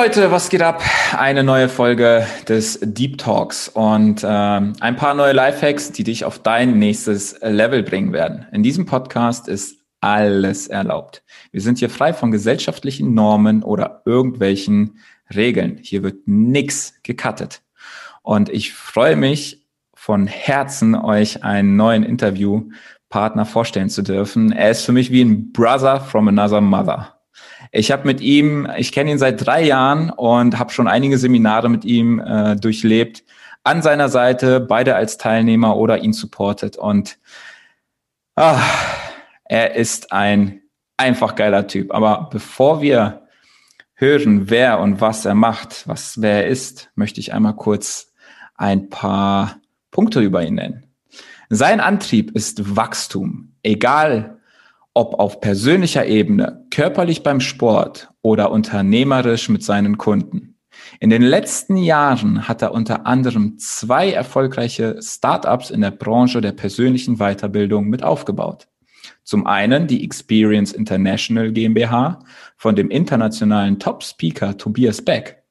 Leute, was geht ab? Eine neue Folge des Deep Talks und ähm, ein paar neue Lifehacks, die dich auf dein nächstes Level bringen werden. In diesem Podcast ist alles erlaubt. Wir sind hier frei von gesellschaftlichen Normen oder irgendwelchen Regeln. Hier wird nichts gecuttet. Und ich freue mich von Herzen, euch einen neuen Interviewpartner vorstellen zu dürfen. Er ist für mich wie ein Brother from another mother. Ich habe mit ihm, ich kenne ihn seit drei Jahren und habe schon einige Seminare mit ihm äh, durchlebt. An seiner Seite, beide als Teilnehmer oder ihn supportet. Und ah, er ist ein einfach geiler Typ. Aber bevor wir hören, wer und was er macht, was wer er ist, möchte ich einmal kurz ein paar Punkte über ihn nennen. Sein Antrieb ist Wachstum, egal ob auf persönlicher Ebene, körperlich beim Sport oder unternehmerisch mit seinen Kunden. In den letzten Jahren hat er unter anderem zwei erfolgreiche Startups in der Branche der persönlichen Weiterbildung mit aufgebaut. Zum einen die Experience International GmbH von dem internationalen Top-Speaker Tobias Beck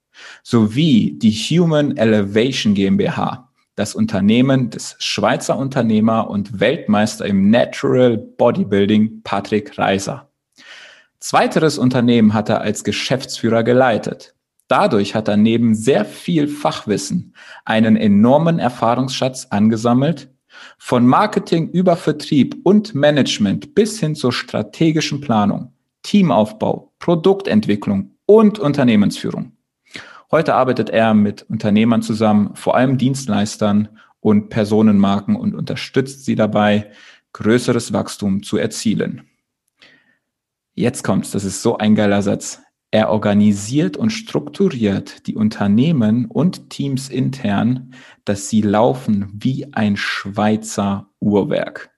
sowie die Human Elevation GmbH das Unternehmen des Schweizer Unternehmer und Weltmeister im Natural Bodybuilding Patrick Reiser. Zweiteres Unternehmen hat er als Geschäftsführer geleitet. Dadurch hat er neben sehr viel Fachwissen einen enormen Erfahrungsschatz angesammelt, von Marketing über Vertrieb und Management bis hin zur strategischen Planung, Teamaufbau, Produktentwicklung und Unternehmensführung. Heute arbeitet er mit Unternehmern zusammen, vor allem Dienstleistern und Personenmarken und unterstützt sie dabei, größeres Wachstum zu erzielen. Jetzt kommt's, das ist so ein geiler Satz. Er organisiert und strukturiert die Unternehmen und Teams intern, dass sie laufen wie ein Schweizer Uhrwerk.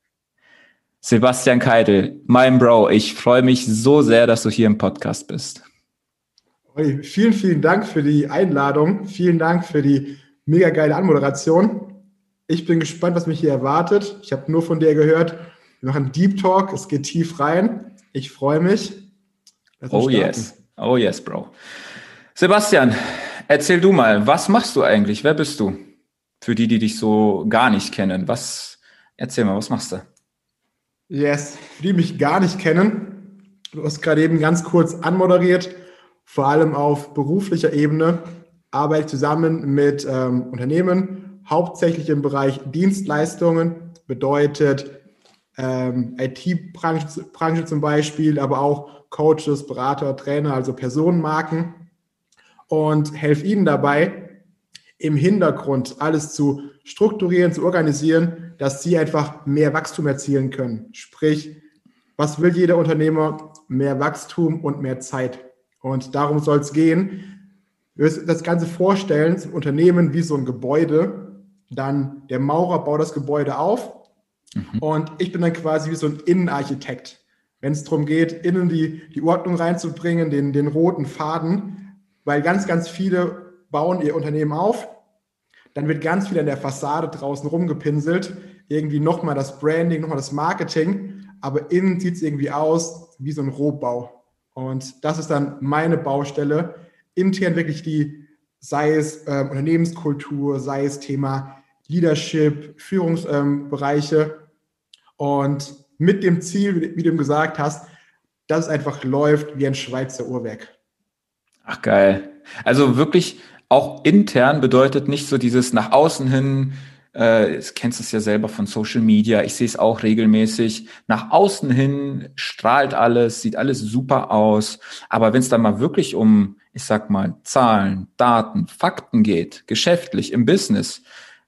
Sebastian Keitel, mein Bro, ich freue mich so sehr, dass du hier im Podcast bist. Hey, vielen, vielen Dank für die Einladung. Vielen Dank für die mega geile Anmoderation. Ich bin gespannt, was mich hier erwartet. Ich habe nur von dir gehört, wir machen Deep Talk, es geht tief rein. Ich freue mich. Oh yes, oh yes, Bro. Sebastian, erzähl du mal, was machst du eigentlich? Wer bist du? Für die, die dich so gar nicht kennen. Was, erzähl mal, was machst du? Yes, für die mich gar nicht kennen. Du hast gerade eben ganz kurz anmoderiert vor allem auf beruflicher Ebene arbeite ich zusammen mit ähm, Unternehmen, hauptsächlich im Bereich Dienstleistungen, bedeutet ähm, IT-Branche Branche zum Beispiel, aber auch Coaches, Berater, Trainer, also Personenmarken und helfe ihnen dabei, im Hintergrund alles zu strukturieren, zu organisieren, dass sie einfach mehr Wachstum erzielen können. Sprich, was will jeder Unternehmer? Mehr Wachstum und mehr Zeit. Und darum soll es gehen. Das Ganze vorstellen, zum Unternehmen wie so ein Gebäude. Dann der Maurer baut das Gebäude auf mhm. und ich bin dann quasi wie so ein Innenarchitekt. Wenn es darum geht, innen die, die Ordnung reinzubringen, den, den roten Faden, weil ganz, ganz viele bauen ihr Unternehmen auf, dann wird ganz viel an der Fassade draußen rumgepinselt, irgendwie nochmal das Branding, nochmal das Marketing, aber innen sieht es irgendwie aus wie so ein Rohbau. Und das ist dann meine Baustelle, intern wirklich die, sei es äh, Unternehmenskultur, sei es Thema Leadership, Führungsbereiche ähm, und mit dem Ziel, wie du gesagt hast, dass es einfach läuft wie ein Schweizer Uhrwerk. Ach geil. Also wirklich auch intern bedeutet nicht so dieses nach außen hin äh, kennst es ja selber von Social Media. Ich sehe es auch regelmäßig. Nach außen hin strahlt alles, sieht alles super aus. Aber wenn es dann mal wirklich um, ich sag mal, Zahlen, Daten, Fakten geht, geschäftlich, im Business,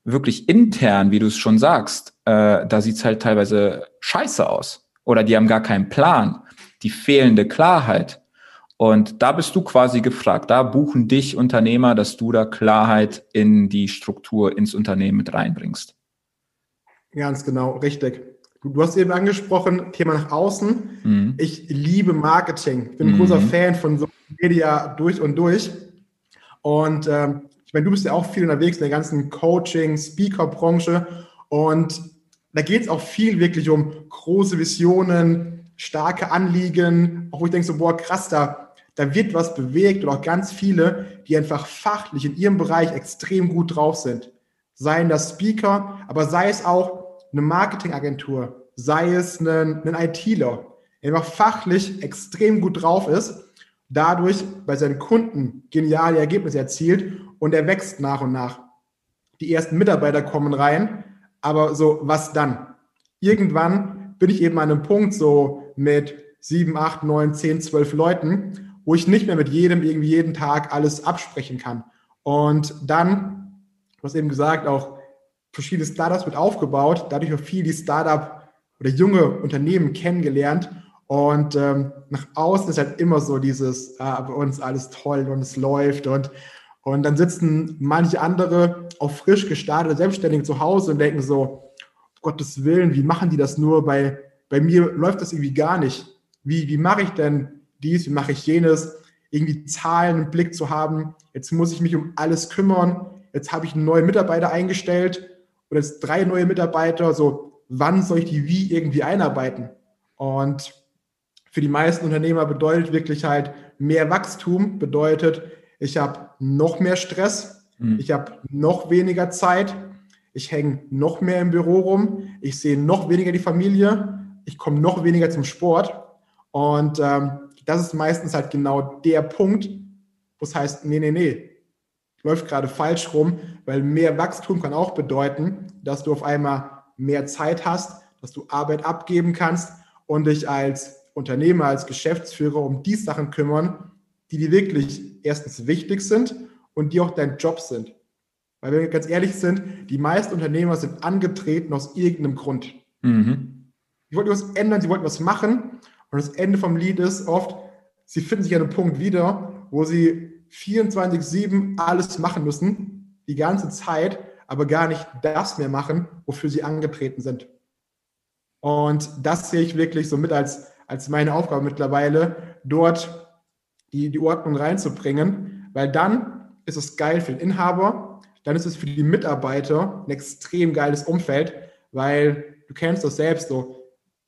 wirklich intern, wie du es schon sagst, äh, da sieht's halt teilweise scheiße aus. Oder die haben gar keinen Plan. Die fehlende Klarheit. Und da bist du quasi gefragt. Da buchen dich Unternehmer, dass du da Klarheit in die Struktur, ins Unternehmen mit reinbringst. Ganz genau, richtig. Du, hast eben angesprochen, Thema nach außen. Mhm. Ich liebe Marketing. Ich bin ein mhm. großer Fan von Social Media durch und durch. Und ähm, ich meine, du bist ja auch viel unterwegs in der ganzen Coaching, Speaker-Branche. Und da geht es auch viel wirklich um große Visionen, starke Anliegen, auch wo ich denke so, boah, krass, da, da wird was bewegt und auch ganz viele, die einfach fachlich in ihrem Bereich extrem gut drauf sind. Seien das Speaker, aber sei es auch eine Marketingagentur, sei es ein, ein ITler, der einfach fachlich extrem gut drauf ist, dadurch bei seinen Kunden geniale Ergebnisse erzielt und er wächst nach und nach. Die ersten Mitarbeiter kommen rein, aber so, was dann? Irgendwann bin ich eben an einem Punkt so mit sieben, acht, neun, zehn, zwölf Leuten, wo ich nicht mehr mit jedem irgendwie jeden Tag alles absprechen kann. Und dann, du hast eben gesagt, auch verschiedene Startups mit aufgebaut, dadurch auch viel die Startup oder junge Unternehmen kennengelernt. Und ähm, nach außen ist halt immer so dieses, ah, bei uns alles toll und es läuft. Und, und dann sitzen manche andere auch frisch gestartete Selbstständige zu Hause und denken so, um Gottes Willen, wie machen die das nur? Bei, bei mir läuft das irgendwie gar nicht. Wie, wie mache ich denn dies, wie mache ich jenes, irgendwie Zahlen im Blick zu haben. Jetzt muss ich mich um alles kümmern. Jetzt habe ich einen neuen Mitarbeiter eingestellt oder jetzt drei neue Mitarbeiter. So, wann soll ich die wie irgendwie einarbeiten? Und für die meisten Unternehmer bedeutet wirklich halt mehr Wachstum, bedeutet, ich habe noch mehr Stress, mhm. ich habe noch weniger Zeit, ich hänge noch mehr im Büro rum, ich sehe noch weniger die Familie, ich komme noch weniger zum Sport. Und ähm, das ist meistens halt genau der Punkt, wo es heißt, nee, nee, nee, läuft gerade falsch rum, weil mehr Wachstum kann auch bedeuten, dass du auf einmal mehr Zeit hast, dass du Arbeit abgeben kannst und dich als Unternehmer, als Geschäftsführer um die Sachen kümmern, die dir wirklich erstens wichtig sind und die auch dein Job sind. Weil wenn wir ganz ehrlich sind, die meisten Unternehmer sind angetreten aus irgendeinem Grund. Mhm. Sie wollten was ändern, sie wollten was machen und das Ende vom Lied ist oft, sie finden sich an einem Punkt wieder, wo sie 24-7 alles machen müssen, die ganze Zeit, aber gar nicht das mehr machen, wofür sie angetreten sind. Und das sehe ich wirklich so mit als, als meine Aufgabe mittlerweile, dort die, die Ordnung reinzubringen, weil dann ist es geil für den Inhaber, dann ist es für die Mitarbeiter ein extrem geiles Umfeld, weil du kennst das selbst so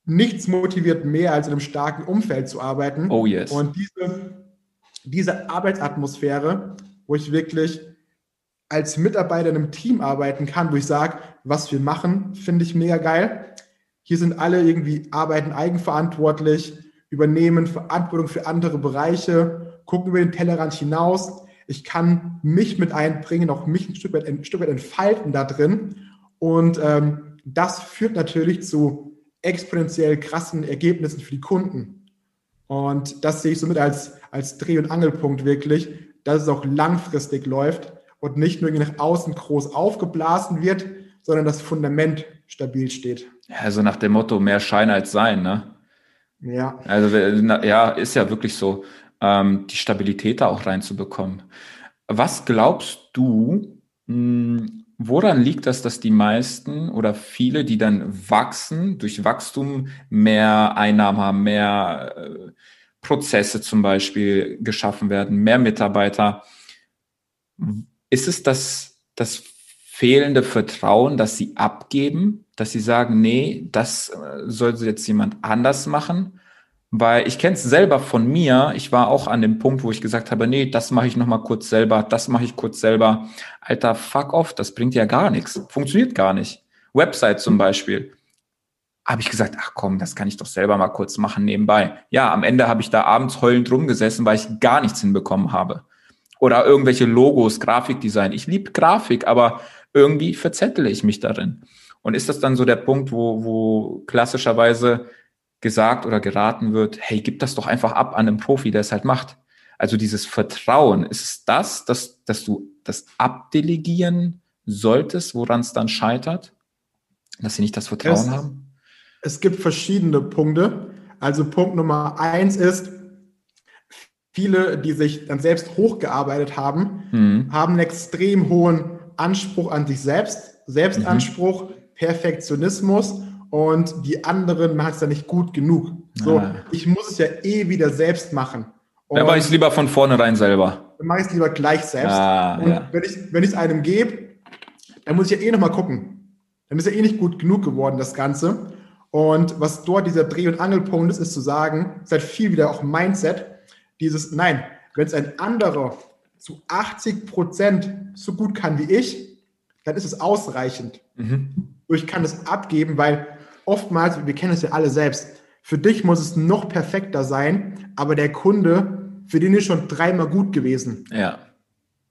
nichts motiviert mehr, als in einem starken Umfeld zu arbeiten. Oh yes. Und diese, diese Arbeitsatmosphäre, wo ich wirklich als Mitarbeiter in einem Team arbeiten kann, wo ich sage, was wir machen, finde ich mega geil. Hier sind alle irgendwie arbeiten eigenverantwortlich, übernehmen Verantwortung für andere Bereiche, gucken über den Tellerrand hinaus. Ich kann mich mit einbringen, auch mich ein Stück weit, ein Stück weit entfalten da drin. Und ähm, das führt natürlich zu exponentiell krassen Ergebnissen für die Kunden. Und das sehe ich somit als, als Dreh- und Angelpunkt wirklich, dass es auch langfristig läuft und nicht nur nach außen groß aufgeblasen wird, sondern das Fundament stabil steht. Also nach dem Motto, mehr Schein als Sein, ne? Ja. Also, ja, ist ja wirklich so, ähm, die Stabilität da auch reinzubekommen. Was glaubst du, hm, Woran liegt das, dass die meisten oder viele, die dann wachsen, durch Wachstum mehr Einnahmen haben, mehr äh, Prozesse zum Beispiel geschaffen werden, mehr Mitarbeiter? Ist es das, das fehlende Vertrauen, dass sie abgeben, dass sie sagen, nee, das äh, soll jetzt jemand anders machen? Weil ich kenne es selber von mir. Ich war auch an dem Punkt, wo ich gesagt habe, nee, das mache ich noch mal kurz selber, das mache ich kurz selber. Alter, fuck off, das bringt ja gar nichts. Funktioniert gar nicht. Website zum Beispiel. Habe ich gesagt, ach komm, das kann ich doch selber mal kurz machen nebenbei. Ja, am Ende habe ich da abends heulend rumgesessen, weil ich gar nichts hinbekommen habe. Oder irgendwelche Logos, Grafikdesign. Ich liebe Grafik, aber irgendwie verzettle ich mich darin. Und ist das dann so der Punkt, wo, wo klassischerweise gesagt oder geraten wird, hey, gib das doch einfach ab an einen Profi, der es halt macht. Also dieses Vertrauen, ist es das, dass, dass du das abdelegieren solltest, woran es dann scheitert? Dass sie nicht das Vertrauen es, haben? Es gibt verschiedene Punkte. Also Punkt Nummer eins ist, viele, die sich dann selbst hochgearbeitet haben, mhm. haben einen extrem hohen Anspruch an sich selbst, Selbstanspruch, mhm. Perfektionismus und die anderen machen es dann nicht gut genug. So, ah. ich muss es ja eh wieder selbst machen. Und dann mache ich es lieber von vornherein selber. Dann mache ich es lieber gleich selbst. Ah, und ja. wenn ich wenn es einem gebe, dann muss ich ja eh nochmal gucken. Dann ist ja eh nicht gut genug geworden, das Ganze. Und was dort dieser Dreh- und Angelpunkt ist, ist zu sagen, ist halt viel wieder auch Mindset. dieses, nein, wenn es ein anderer zu 80 Prozent so gut kann wie ich, dann ist es ausreichend. Mhm. Ich kann es abgeben, weil oftmals, wir kennen es ja alle selbst, für dich muss es noch perfekter sein, aber der Kunde, für den ist schon dreimal gut gewesen. Ja.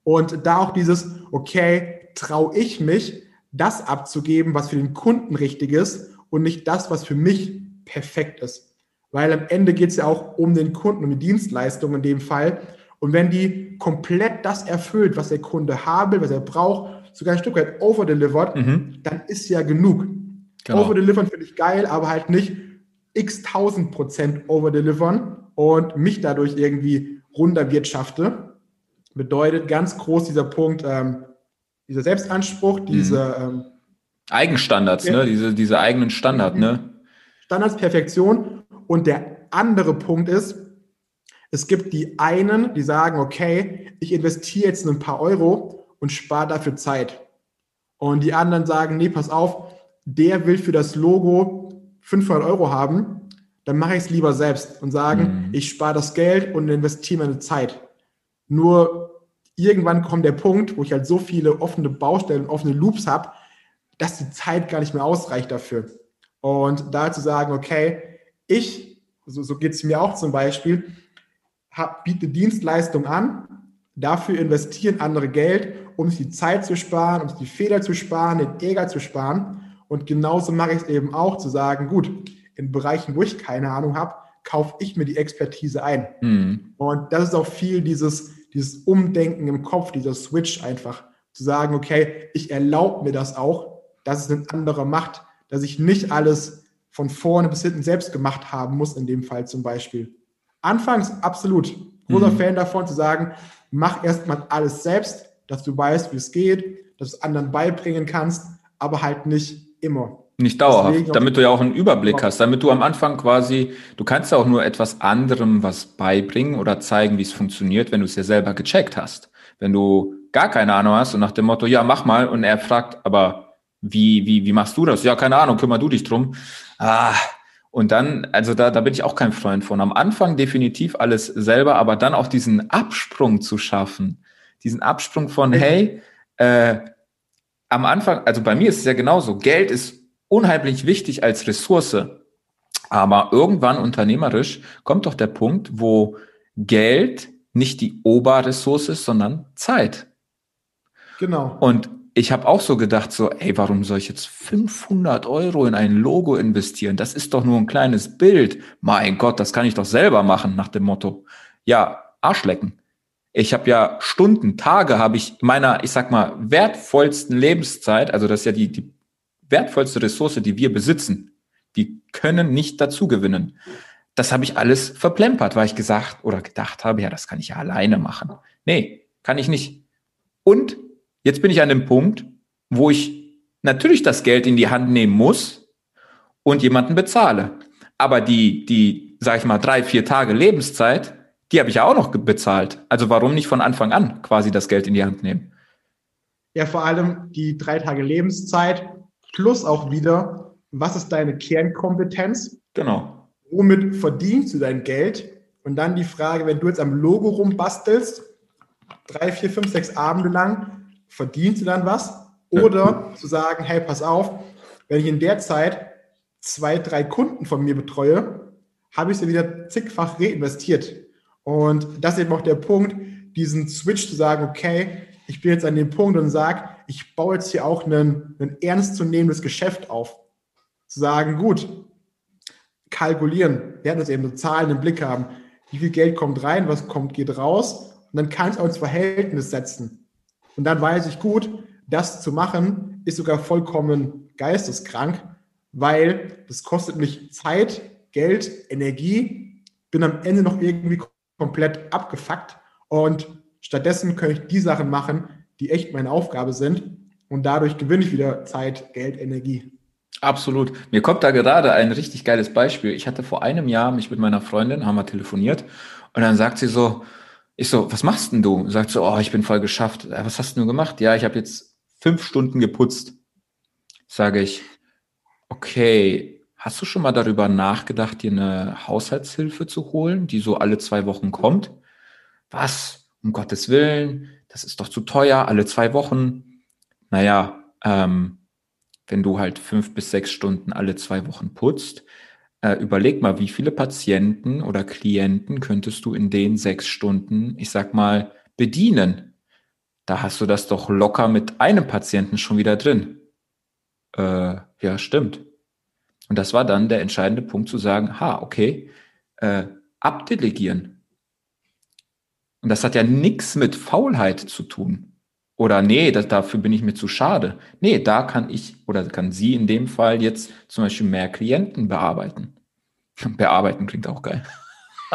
Und da auch dieses, okay, traue ich mich, das abzugeben, was für den Kunden richtig ist und nicht das, was für mich perfekt ist. Weil am Ende geht es ja auch um den Kunden, um die Dienstleistung in dem Fall. Und wenn die komplett das erfüllt, was der Kunde haben will, was er braucht, sogar ein Stück weit overdelivert, mhm. dann ist ja genug. Genau. Overdelivern finde ich geil, aber halt nicht x tausend Prozent overdelivern und mich dadurch irgendwie runterwirtschafte. Bedeutet ganz groß dieser Punkt, ähm, dieser Selbstanspruch, diese mhm. ähm, Eigenstandards, ne? diese, diese eigenen Standards, ne? Standards, Perfektion. Und der andere Punkt ist, es gibt die einen, die sagen, okay, ich investiere jetzt ein paar Euro und spare dafür Zeit. Und die anderen sagen, nee, pass auf, der will für das Logo 500 Euro haben, dann mache ich es lieber selbst und sagen, mhm. ich spare das Geld und investiere meine Zeit. Nur irgendwann kommt der Punkt, wo ich halt so viele offene Baustellen, offene Loops habe, dass die Zeit gar nicht mehr ausreicht dafür. Und da zu sagen, okay, ich, so, so geht es mir auch zum Beispiel, hab, biete Dienstleistung an, dafür investieren andere Geld, um sich die Zeit zu sparen, um sich die Fehler zu sparen, den Ärger zu sparen. Und genauso mache ich es eben auch, zu sagen, gut, in Bereichen, wo ich keine Ahnung habe, kaufe ich mir die Expertise ein. Mhm. Und das ist auch viel dieses, dieses Umdenken im Kopf, dieser Switch einfach, zu sagen, okay, ich erlaube mir das auch, dass es ein anderer macht, dass ich nicht alles von vorne bis hinten selbst gemacht haben muss, in dem Fall zum Beispiel. Anfangs absolut großer mhm. Fan davon zu sagen, mach erstmal alles selbst, dass du weißt, wie es geht, dass du es anderen beibringen kannst, aber halt nicht immer. Nicht dauerhaft, Deswegen damit du ja auch einen Überblick hast, damit du am Anfang quasi, du kannst ja auch nur etwas anderem was beibringen oder zeigen, wie es funktioniert, wenn du es ja selber gecheckt hast. Wenn du gar keine Ahnung hast und nach dem Motto, ja, mach mal, und er fragt, aber wie, wie, wie machst du das? Ja, keine Ahnung, kümmer du dich drum. Ah, und dann, also da, da bin ich auch kein Freund von. Am Anfang definitiv alles selber, aber dann auch diesen Absprung zu schaffen. Diesen Absprung von, hey, äh, am Anfang, also bei mir ist es ja genauso, Geld ist unheimlich wichtig als Ressource. Aber irgendwann unternehmerisch kommt doch der Punkt, wo Geld nicht die Oberressource ist, sondern Zeit. Genau. Und ich habe auch so gedacht, so, ey, warum soll ich jetzt 500 Euro in ein Logo investieren? Das ist doch nur ein kleines Bild. Mein Gott, das kann ich doch selber machen, nach dem Motto. Ja, Arschlecken. Ich habe ja Stunden, Tage habe ich meiner, ich sag mal, wertvollsten Lebenszeit, also das ist ja die, die wertvollste Ressource, die wir besitzen. Die können nicht dazu gewinnen. Das habe ich alles verplempert, weil ich gesagt oder gedacht habe, ja, das kann ich ja alleine machen. Nee, kann ich nicht. Und jetzt bin ich an dem Punkt, wo ich natürlich das Geld in die Hand nehmen muss und jemanden bezahle. Aber die, die, sag ich mal, drei, vier Tage Lebenszeit, die habe ich ja auch noch bezahlt. Also warum nicht von Anfang an quasi das Geld in die Hand nehmen? Ja, vor allem die drei Tage Lebenszeit plus auch wieder, was ist deine Kernkompetenz? Genau. Womit verdienst du dein Geld? Und dann die Frage, wenn du jetzt am Logo rumbastelst, drei, vier, fünf, sechs Abende lang, verdienst du dann was? Oder ja. zu sagen, hey, pass auf, wenn ich in der Zeit zwei, drei Kunden von mir betreue, habe ich sie wieder zigfach reinvestiert. Und das ist eben auch der Punkt, diesen Switch zu sagen, okay, ich bin jetzt an dem Punkt und sage, ich baue jetzt hier auch ein, ein ernstzunehmendes Geschäft auf. Zu sagen, gut, kalkulieren, wir werden uns eben so Zahlen im Blick haben, wie viel Geld kommt rein, was kommt, geht raus und dann kann ich auch ins Verhältnis setzen. Und dann weiß ich gut, das zu machen, ist sogar vollkommen geisteskrank, weil das kostet mich Zeit, Geld, Energie, bin am Ende noch irgendwie komplett abgefuckt und stattdessen kann ich die Sachen machen, die echt meine Aufgabe sind und dadurch gewinne ich wieder Zeit, Geld, Energie. Absolut. Mir kommt da gerade ein richtig geiles Beispiel. Ich hatte vor einem Jahr mich mit meiner Freundin, haben wir telefoniert und dann sagt sie so, ich so, was machst denn du? Sagt so, oh, ich bin voll geschafft. Was hast du gemacht? Ja, ich habe jetzt fünf Stunden geputzt. Sage ich, okay, Hast du schon mal darüber nachgedacht, dir eine Haushaltshilfe zu holen, die so alle zwei Wochen kommt? was? Um Gottes Willen, das ist doch zu teuer, alle zwei Wochen. Naja, ähm, wenn du halt fünf bis sechs Stunden alle zwei Wochen putzt, äh, überleg mal, wie viele Patienten oder Klienten könntest du in den sechs Stunden, ich sag mal, bedienen? Da hast du das doch locker mit einem Patienten schon wieder drin. Äh, ja, stimmt. Und das war dann der entscheidende Punkt zu sagen, ha, okay, äh, abdelegieren. Und das hat ja nichts mit Faulheit zu tun. Oder nee, das, dafür bin ich mir zu schade. Nee, da kann ich oder kann sie in dem Fall jetzt zum Beispiel mehr Klienten bearbeiten. Bearbeiten klingt auch geil.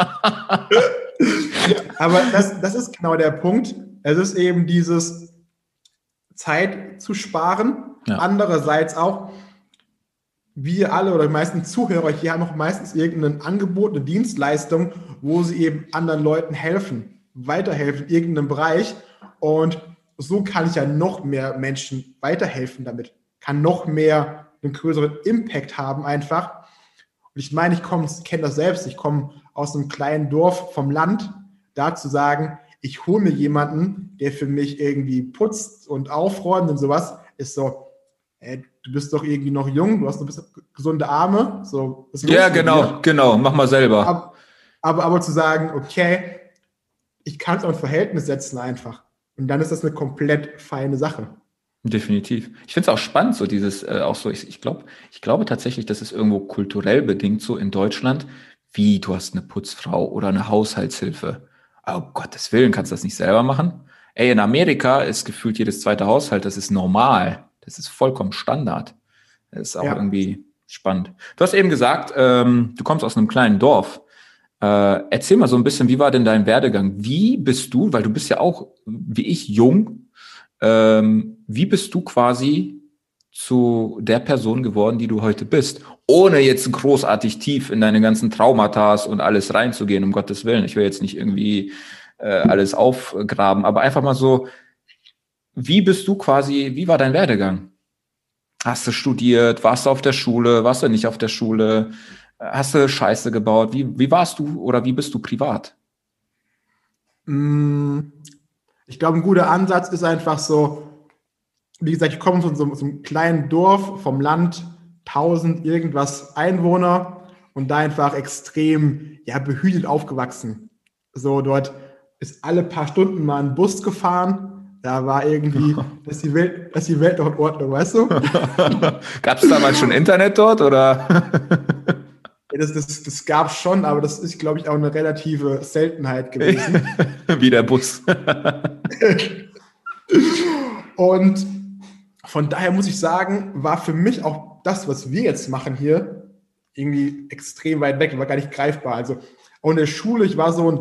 Aber das, das ist genau der Punkt. Es ist eben dieses Zeit zu sparen. Ja. Andererseits auch, wir alle oder die meisten Zuhörer hier haben auch meistens irgendein Angebot, eine Dienstleistung, wo sie eben anderen Leuten helfen, weiterhelfen in irgendeinem Bereich. Und so kann ich ja noch mehr Menschen weiterhelfen damit, kann noch mehr einen größeren Impact haben einfach. Und ich meine, ich komme, kenne das selbst, ich komme aus einem kleinen Dorf vom Land, da zu sagen, ich hole mir jemanden, der für mich irgendwie putzt und aufräumt und sowas, ist so, ey, du bist doch irgendwie noch jung, du hast noch gesunde Arme. So, ja, genau, genau, mach mal selber. Aber, aber, aber zu sagen, okay, ich kann es auch ein Verhältnis setzen einfach. Und dann ist das eine komplett feine Sache. Definitiv. Ich finde es auch spannend, so dieses, äh, auch so, ich, ich glaube, ich glaube tatsächlich, dass es irgendwo kulturell bedingt so in Deutschland, wie du hast eine Putzfrau oder eine Haushaltshilfe. Oh Gottes Willen, kannst du das nicht selber machen? Ey, in Amerika ist gefühlt jedes zweite Haushalt, das ist normal. Das ist vollkommen Standard. Das ist auch ja. irgendwie spannend. Du hast eben gesagt, ähm, du kommst aus einem kleinen Dorf. Äh, erzähl mal so ein bisschen, wie war denn dein Werdegang? Wie bist du, weil du bist ja auch, wie ich, jung, ähm, wie bist du quasi zu der Person geworden, die du heute bist, ohne jetzt großartig tief in deine ganzen Traumata und alles reinzugehen, um Gottes Willen. Ich will jetzt nicht irgendwie äh, alles aufgraben, aber einfach mal so, wie bist du quasi, wie war dein Werdegang? Hast du studiert? Warst du auf der Schule? Warst du nicht auf der Schule? Hast du Scheiße gebaut? Wie, wie warst du oder wie bist du privat? Mm, ich glaube, ein guter Ansatz ist einfach so, wie gesagt, ich komme von so, so einem kleinen Dorf vom Land, 1000 irgendwas Einwohner und da einfach extrem ja, behütet aufgewachsen. So dort ist alle paar Stunden mal ein Bus gefahren. Da war irgendwie, dass die Welt, dass die Welt noch in Ordnung, weißt du? Gab es damals schon Internet dort oder? das, das, das gab es schon, aber das ist, glaube ich, auch eine relative Seltenheit gewesen. Wie der Bus. und von daher muss ich sagen, war für mich auch das, was wir jetzt machen hier, irgendwie extrem weit weg, war gar nicht greifbar. Also auch in der Schule, ich war so ein,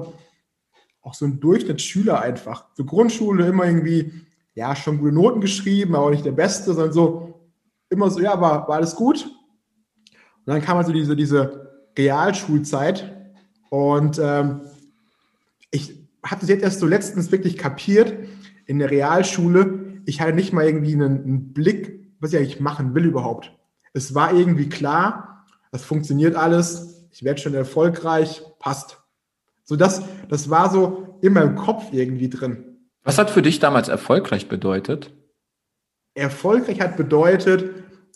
auch so ein Durchschnittsschüler einfach. Zur Grundschule immer irgendwie, ja, schon gute Noten geschrieben, aber auch nicht der Beste, sondern so immer so, ja, war, war alles gut. Und dann kam also diese, diese Realschulzeit und ähm, ich habe das jetzt erst so letztens wirklich kapiert. In der Realschule, ich hatte nicht mal irgendwie einen, einen Blick, was ich eigentlich machen will überhaupt. Es war irgendwie klar, das funktioniert alles, ich werde schon erfolgreich, passt. So das, das war so in meinem Kopf irgendwie drin. Was hat für dich damals erfolgreich bedeutet? Erfolgreich hat bedeutet,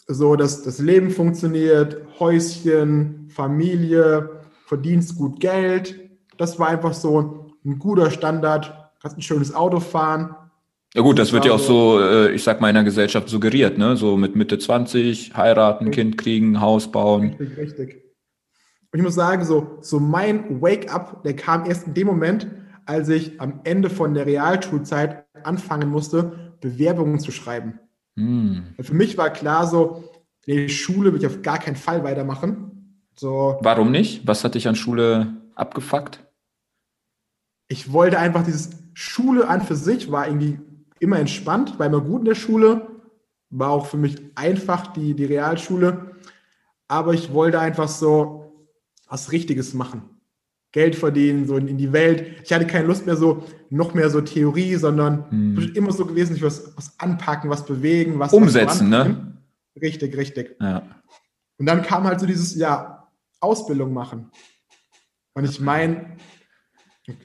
so, dass das Leben funktioniert, Häuschen, Familie, verdienst gut Geld. Das war einfach so ein guter Standard. Kannst ein schönes Auto fahren. Ja gut, das, wird ja auch so, äh, ich sag mal, in der Gesellschaft suggeriert, ne? So mit Mitte 20, heiraten. Kind kriegen, Haus bauen. Richtig, richtig. Und ich muss sagen, so, so mein Wake-up, der kam erst in dem Moment, als ich am Ende von der Realschulzeit anfangen musste, Bewerbungen zu schreiben. Hm. Für mich war klar so, die Schule will ich auf gar keinen Fall weitermachen. So, Warum nicht? Was hat dich an Schule abgefuckt? Ich wollte einfach dieses Schule an für sich war irgendwie immer entspannt, war immer gut in der Schule, war auch für mich einfach die, die Realschule. Aber ich wollte einfach so was Richtiges machen. Geld verdienen, so in, die Welt. Ich hatte keine Lust mehr so, noch mehr so Theorie, sondern hm. immer so gewesen, ich was, was anpacken, was bewegen, was umsetzen, was ne? Richtig, richtig. Ja. Und dann kam halt so dieses, ja, Ausbildung machen. Und ich meine,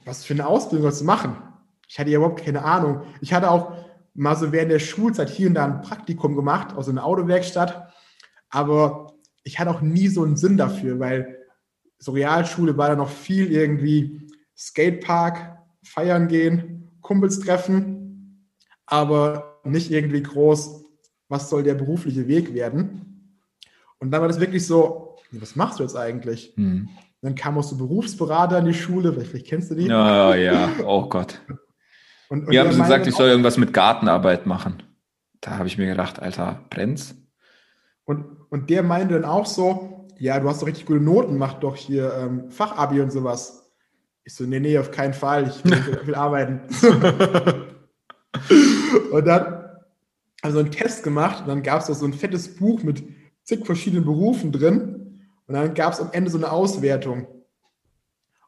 was für eine Ausbildung sollst du machen? Ich hatte ja überhaupt keine Ahnung. Ich hatte auch mal so während der Schulzeit hier und da ein Praktikum gemacht, aus einer Autowerkstatt. Aber ich hatte auch nie so einen Sinn dafür, weil so Realschule war da noch viel irgendwie Skatepark, feiern gehen, Kumpels treffen, aber nicht irgendwie groß, was soll der berufliche Weg werden. Und dann war das wirklich so, was machst du jetzt eigentlich? Hm. Dann kam auch so Berufsberater in die Schule, vielleicht, kennst du die. Ja, ja, oh Gott. Und, und die haben so gesagt, ich soll irgendwas mit Gartenarbeit machen. Da habe ich mir gedacht, Alter, brennt's? Und, und der meinte dann auch so, ja, du hast doch richtig gute Noten, mach doch hier ähm, Fachabi und sowas. Ich so, nee, nee, auf keinen Fall, ich will, ich will arbeiten. und dann haben so einen Test gemacht und dann gab es so ein fettes Buch mit zig verschiedenen Berufen drin und dann gab es am Ende so eine Auswertung.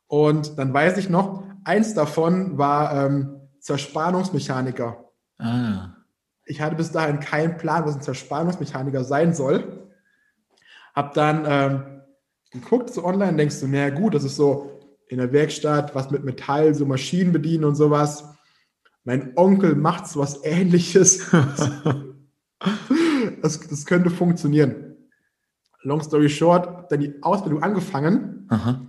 Und dann weiß ich noch, eins davon war ähm, Zerspannungsmechaniker. Ah. Ich hatte bis dahin keinen Plan, was ein Zerspannungsmechaniker sein soll. Hab dann ähm, geguckt so online, denkst du, naja gut, das ist so in der Werkstatt, was mit Metall, so Maschinen bedienen und sowas. Mein Onkel macht so was ähnliches. das, das könnte funktionieren. Long story short, dann die Ausbildung angefangen. Aha.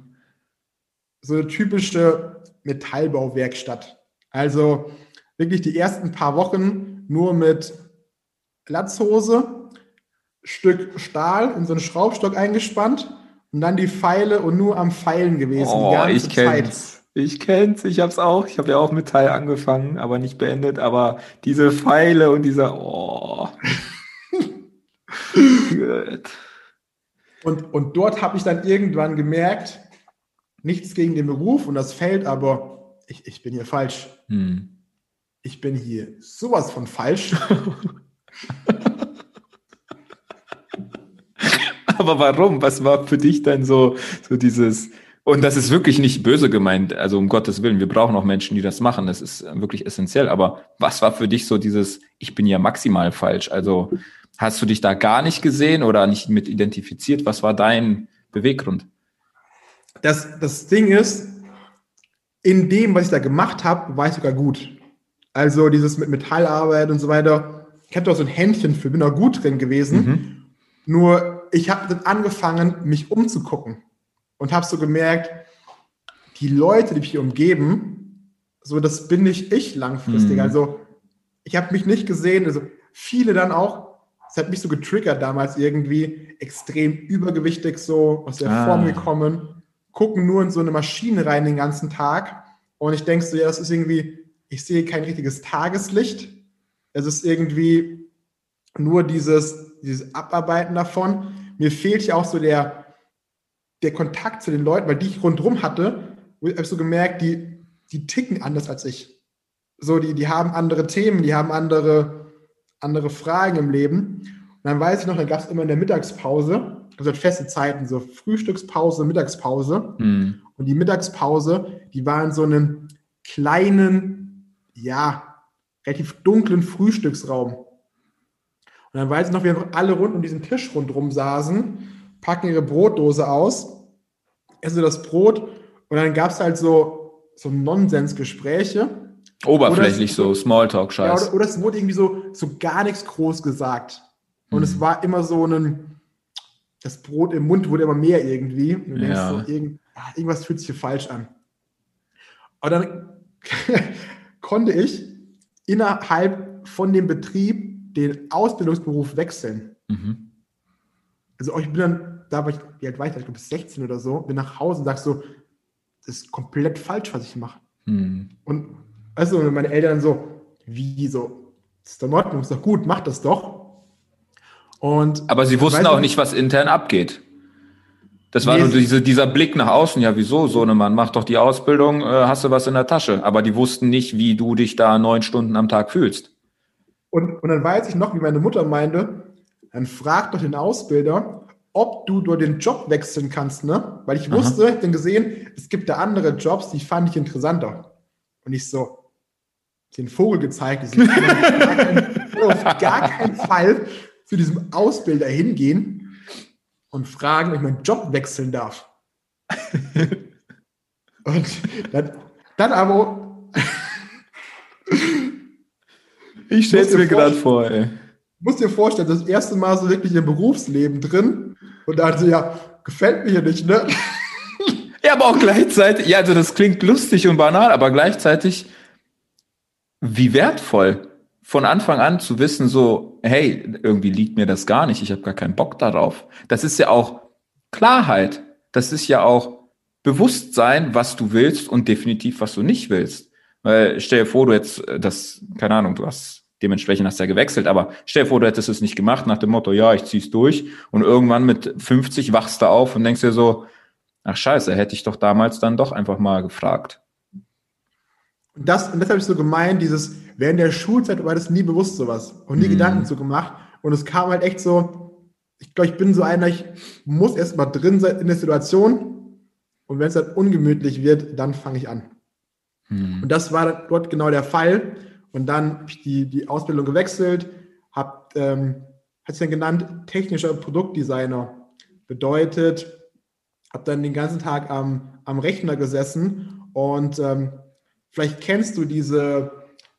So eine typische Metallbauwerkstatt. Also wirklich die ersten paar Wochen nur mit Latzhose, Stück Stahl in so einen Schraubstock eingespannt und dann die Pfeile und nur am Pfeilen gewesen. Oh, ich kenn's. Ich kenn's, ich hab's auch. Ich habe ja auch mit Teil angefangen, aber nicht beendet. Aber diese Pfeile und dieser, oh. und, und dort habe ich dann irgendwann gemerkt, nichts gegen den Beruf und das Feld, aber ich, ich bin hier falsch. Hm. Ich bin hier sowas von falsch. Aber warum? Was war für dich dann so, so dieses, und das ist wirklich nicht böse gemeint, also um Gottes Willen, wir brauchen auch Menschen, die das machen, das ist wirklich essentiell, aber was war für dich so dieses, ich bin ja maximal falsch? Also hast du dich da gar nicht gesehen oder nicht mit identifiziert? Was war dein Beweggrund? Das, das Ding ist, in dem, was ich da gemacht habe, war ich sogar gut. Also dieses mit Metallarbeit und so weiter. Ich habe da so ein Händchen für, bin da gut drin gewesen. Mhm. Nur ich habe dann angefangen, mich umzugucken und habe so gemerkt, die Leute, die mich hier umgeben, so das bin nicht ich langfristig. Mhm. Also ich habe mich nicht gesehen, also viele dann auch, es hat mich so getriggert damals irgendwie, extrem übergewichtig so aus der ah. Form gekommen gucken nur in so eine Maschine rein den ganzen Tag. Und ich denke so, ja, das ist irgendwie, ich sehe kein richtiges Tageslicht. Es ist irgendwie nur dieses, dieses Abarbeiten davon. Mir fehlt ja auch so der, der Kontakt zu den Leuten, weil die ich rundherum hatte, habe ich so gemerkt, die, die ticken anders als ich. So, die, die haben andere Themen, die haben andere, andere Fragen im Leben. Und dann weiß ich noch, dann gab es immer in der Mittagspause, also feste Zeiten, so Frühstückspause, Mittagspause. Mhm. Und die Mittagspause, die war in so einem kleinen, ja, relativ dunklen Frühstücksraum. Und dann weiß ich noch, wie einfach alle rund um diesen Tisch rundherum saßen, packen ihre Brotdose aus, essen das Brot und dann gab es halt so, so Nonsensgespräche. Oberflächlich so, Smalltalk-Scheiß. Ja, oder, oder, es wurde irgendwie so, so gar nichts groß gesagt. Und mhm. es war immer so ein, das Brot im Mund wurde immer mehr irgendwie. Und du denkst ja. so, irgend, ah, irgendwas fühlt sich hier falsch an. Und dann konnte ich innerhalb von dem Betrieb den Ausbildungsberuf wechseln. Mhm. Also ich bin dann, da war ich, wie alt war ich, ich glaube bis 16 oder so, bin nach Hause und sag so, das ist komplett falsch, was ich mache. Mhm. Und also meine Eltern so, wie so, das ist doch in Ordnung, ist doch gut, mach das doch. Und Aber sie wussten auch nicht, was intern abgeht. Das war nee, nur diese, dieser Blick nach außen. Ja, wieso? So eine Mann, mach doch die Ausbildung, äh, hast du was in der Tasche. Aber die wussten nicht, wie du dich da neun Stunden am Tag fühlst. Und, und dann weiß ich noch, wie meine Mutter meinte, dann frag doch den Ausbilder, ob du dort den Job wechseln kannst, ne? Weil ich wusste, Aha. ich dann gesehen, es gibt da andere Jobs, die fand ich interessanter. Und ich so, den Vogel gezeigt, ich so, auf gar keinen Fall zu diesem Ausbilder hingehen und fragen, ob ich meinen Job wechseln darf. und dann Dann aber. ich stelle es mir gerade vor, ey. Du musst dir vorstellen, das erste Mal so wirklich im Berufsleben drin und dachte, ja, gefällt mir hier nicht, ne? Ja, aber auch gleichzeitig, ja, also das klingt lustig und banal, aber gleichzeitig, wie wertvoll von Anfang an zu wissen, so, hey, irgendwie liegt mir das gar nicht, ich habe gar keinen Bock darauf. Das ist ja auch Klarheit. Das ist ja auch Bewusstsein, was du willst und definitiv, was du nicht willst. Weil stell dir vor, du hättest äh, das, keine Ahnung, du hast dementsprechend hast du ja gewechselt, aber stell dir vor, du hättest es nicht gemacht nach dem Motto, ja, ich zieh's durch und irgendwann mit 50 wachst du auf und denkst dir so, ach scheiße, hätte ich doch damals dann doch einfach mal gefragt. Und das, und das habe ich so gemeint, dieses, während der Schulzeit war das nie bewusst sowas und nie mhm. Gedanken zu gemacht. Und es kam halt echt so, ich glaube, ich bin so einer, ich muss erst mal drin sein in der Situation und wenn es dann ungemütlich wird, dann fange ich an. Mhm. Und das war dort genau der Fall. Und dann habe ich die, die Ausbildung gewechselt, habe, ähm, hat sich dann genannt, technischer Produktdesigner. Bedeutet, habe dann den ganzen Tag am, am Rechner gesessen und ähm, vielleicht kennst du diese,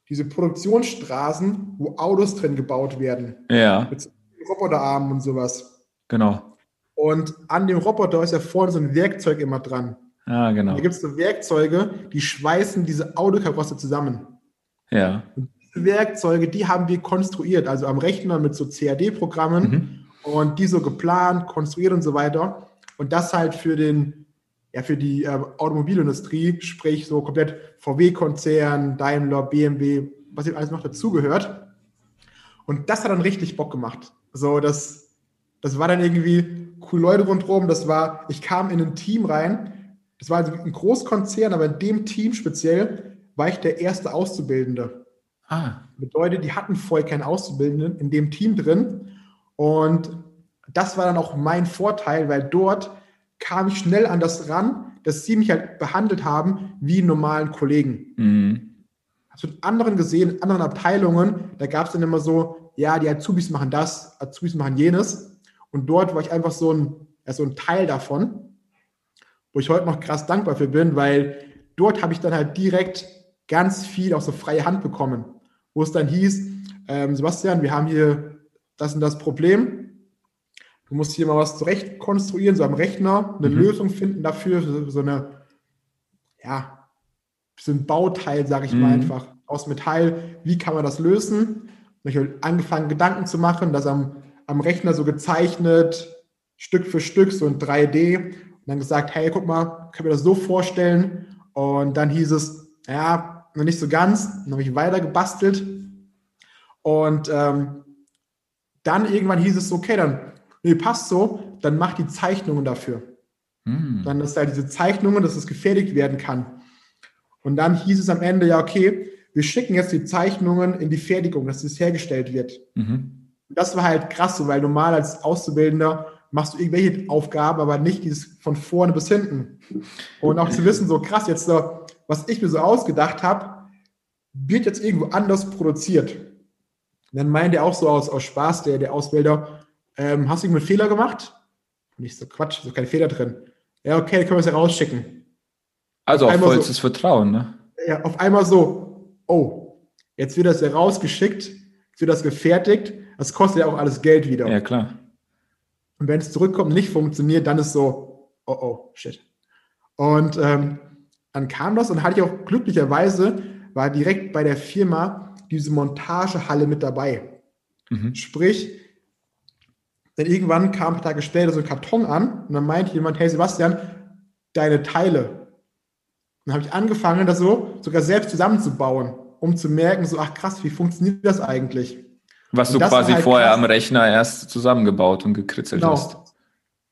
diese Produktionsstraßen, wo Autos drin gebaut werden. Ja. Mit Roboterarmen und sowas. Genau. Und an dem Roboter ist ja vorne so ein Werkzeug immer dran. Ah, genau. Da gibt es so Werkzeuge, die schweißen diese Autokarosse zusammen. Ja. Und diese Werkzeuge, die haben wir konstruiert, also am Rechner mit so CAD-Programmen mhm. und die so geplant, konstruiert und so weiter. Und das halt für den, ja, für die äh, Automobilindustrie, sprich so komplett VW-Konzern, Daimler, BMW, was eben alles noch dazugehört. Und das hat dann richtig Bock gemacht. So, das, das war dann irgendwie cool Leute rundherum. Das war, ich kam in ein Team rein. Das war also ein Großkonzern, aber in dem Team speziell war ich der erste Auszubildende. Ah. Bedeutet, die hatten vorher keinen Auszubildenden in dem Team drin. Und das war dann auch mein Vorteil, weil dort kam ich schnell an das ran, dass sie mich halt behandelt haben wie einen normalen Kollegen. Mhm. Du in anderen gesehen, in anderen Abteilungen, da gab es dann immer so, ja, die Azubis machen das, Azubis machen jenes. Und dort war ich einfach so ein, ja, so ein Teil davon, wo ich heute noch krass dankbar für bin, weil dort habe ich dann halt direkt ganz viel auf so freie Hand bekommen, wo es dann hieß, ähm, Sebastian, wir haben hier das und das Problem, Du musst hier mal was zurecht konstruieren, so am Rechner, eine mhm. Lösung finden dafür, so, so eine, ja, so ein Bauteil, sage ich mhm. mal einfach, aus Metall. Wie kann man das lösen? Und ich habe angefangen, Gedanken zu machen, das am, am Rechner so gezeichnet, Stück für Stück, so in 3D. Und dann gesagt, hey, guck mal, können wir das so vorstellen? Und dann hieß es, ja, noch nicht so ganz. Dann habe ich weiter gebastelt. Und ähm, dann irgendwann hieß es, okay, dann nee, passt so, dann mach die Zeichnungen dafür. Hm. Dann ist da diese Zeichnungen, dass es gefertigt werden kann. Und dann hieß es am Ende, ja, okay, wir schicken jetzt die Zeichnungen in die Fertigung, dass es hergestellt wird. Mhm. Das war halt krass, so, weil normal als Auszubildender machst du irgendwelche Aufgaben, aber nicht dieses von vorne bis hinten. Und auch zu wissen, so krass, jetzt so, was ich mir so ausgedacht habe, wird jetzt irgendwo anders produziert. Und dann meint er auch so aus, aus Spaß, der, der Ausbilder, ähm, hast du irgendeinen Fehler gemacht? Nicht so Quatsch, so kein Fehler drin. Ja, okay, dann können wir es ja rausschicken. Also auf, auf vollstes so, Vertrauen, ne? Ja, auf einmal so, oh, jetzt wird das ja rausgeschickt, jetzt wird das gefertigt, das kostet ja auch alles Geld wieder. Ja, klar. Und wenn es zurückkommt und nicht funktioniert, dann ist so, oh, oh, shit. Und ähm, dann kam das und hatte ich auch glücklicherweise, war direkt bei der Firma diese Montagehalle mit dabei. Mhm. Sprich, denn irgendwann kam ein paar Tage später so ein Karton an und dann meinte jemand, hey Sebastian, deine Teile. Und dann habe ich angefangen, das so sogar selbst zusammenzubauen, um zu merken, so, ach krass, wie funktioniert das eigentlich? Was und du quasi halt vorher krass. am Rechner erst zusammengebaut und gekritzelt genau. hast.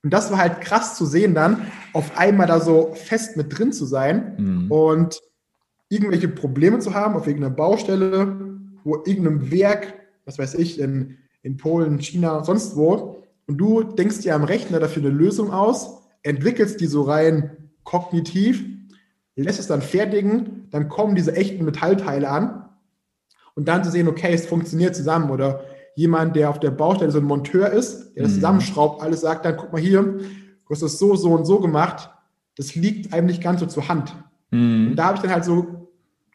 Und das war halt krass zu sehen dann, auf einmal da so fest mit drin zu sein mhm. und irgendwelche Probleme zu haben auf irgendeiner Baustelle, wo irgendeinem Werk, was weiß ich, in in Polen, China, sonst wo. Und du denkst dir am Rechner dafür eine Lösung aus, entwickelst die so rein kognitiv, lässt es dann fertigen, dann kommen diese echten Metallteile an und dann zu sehen, okay, es funktioniert zusammen oder jemand, der auf der Baustelle so ein Monteur ist, der das mhm. zusammenschraubt, alles sagt dann, guck mal hier, du hast das so, so und so gemacht, das liegt einem nicht ganz so zur Hand. Mhm. Und da habe ich dann halt so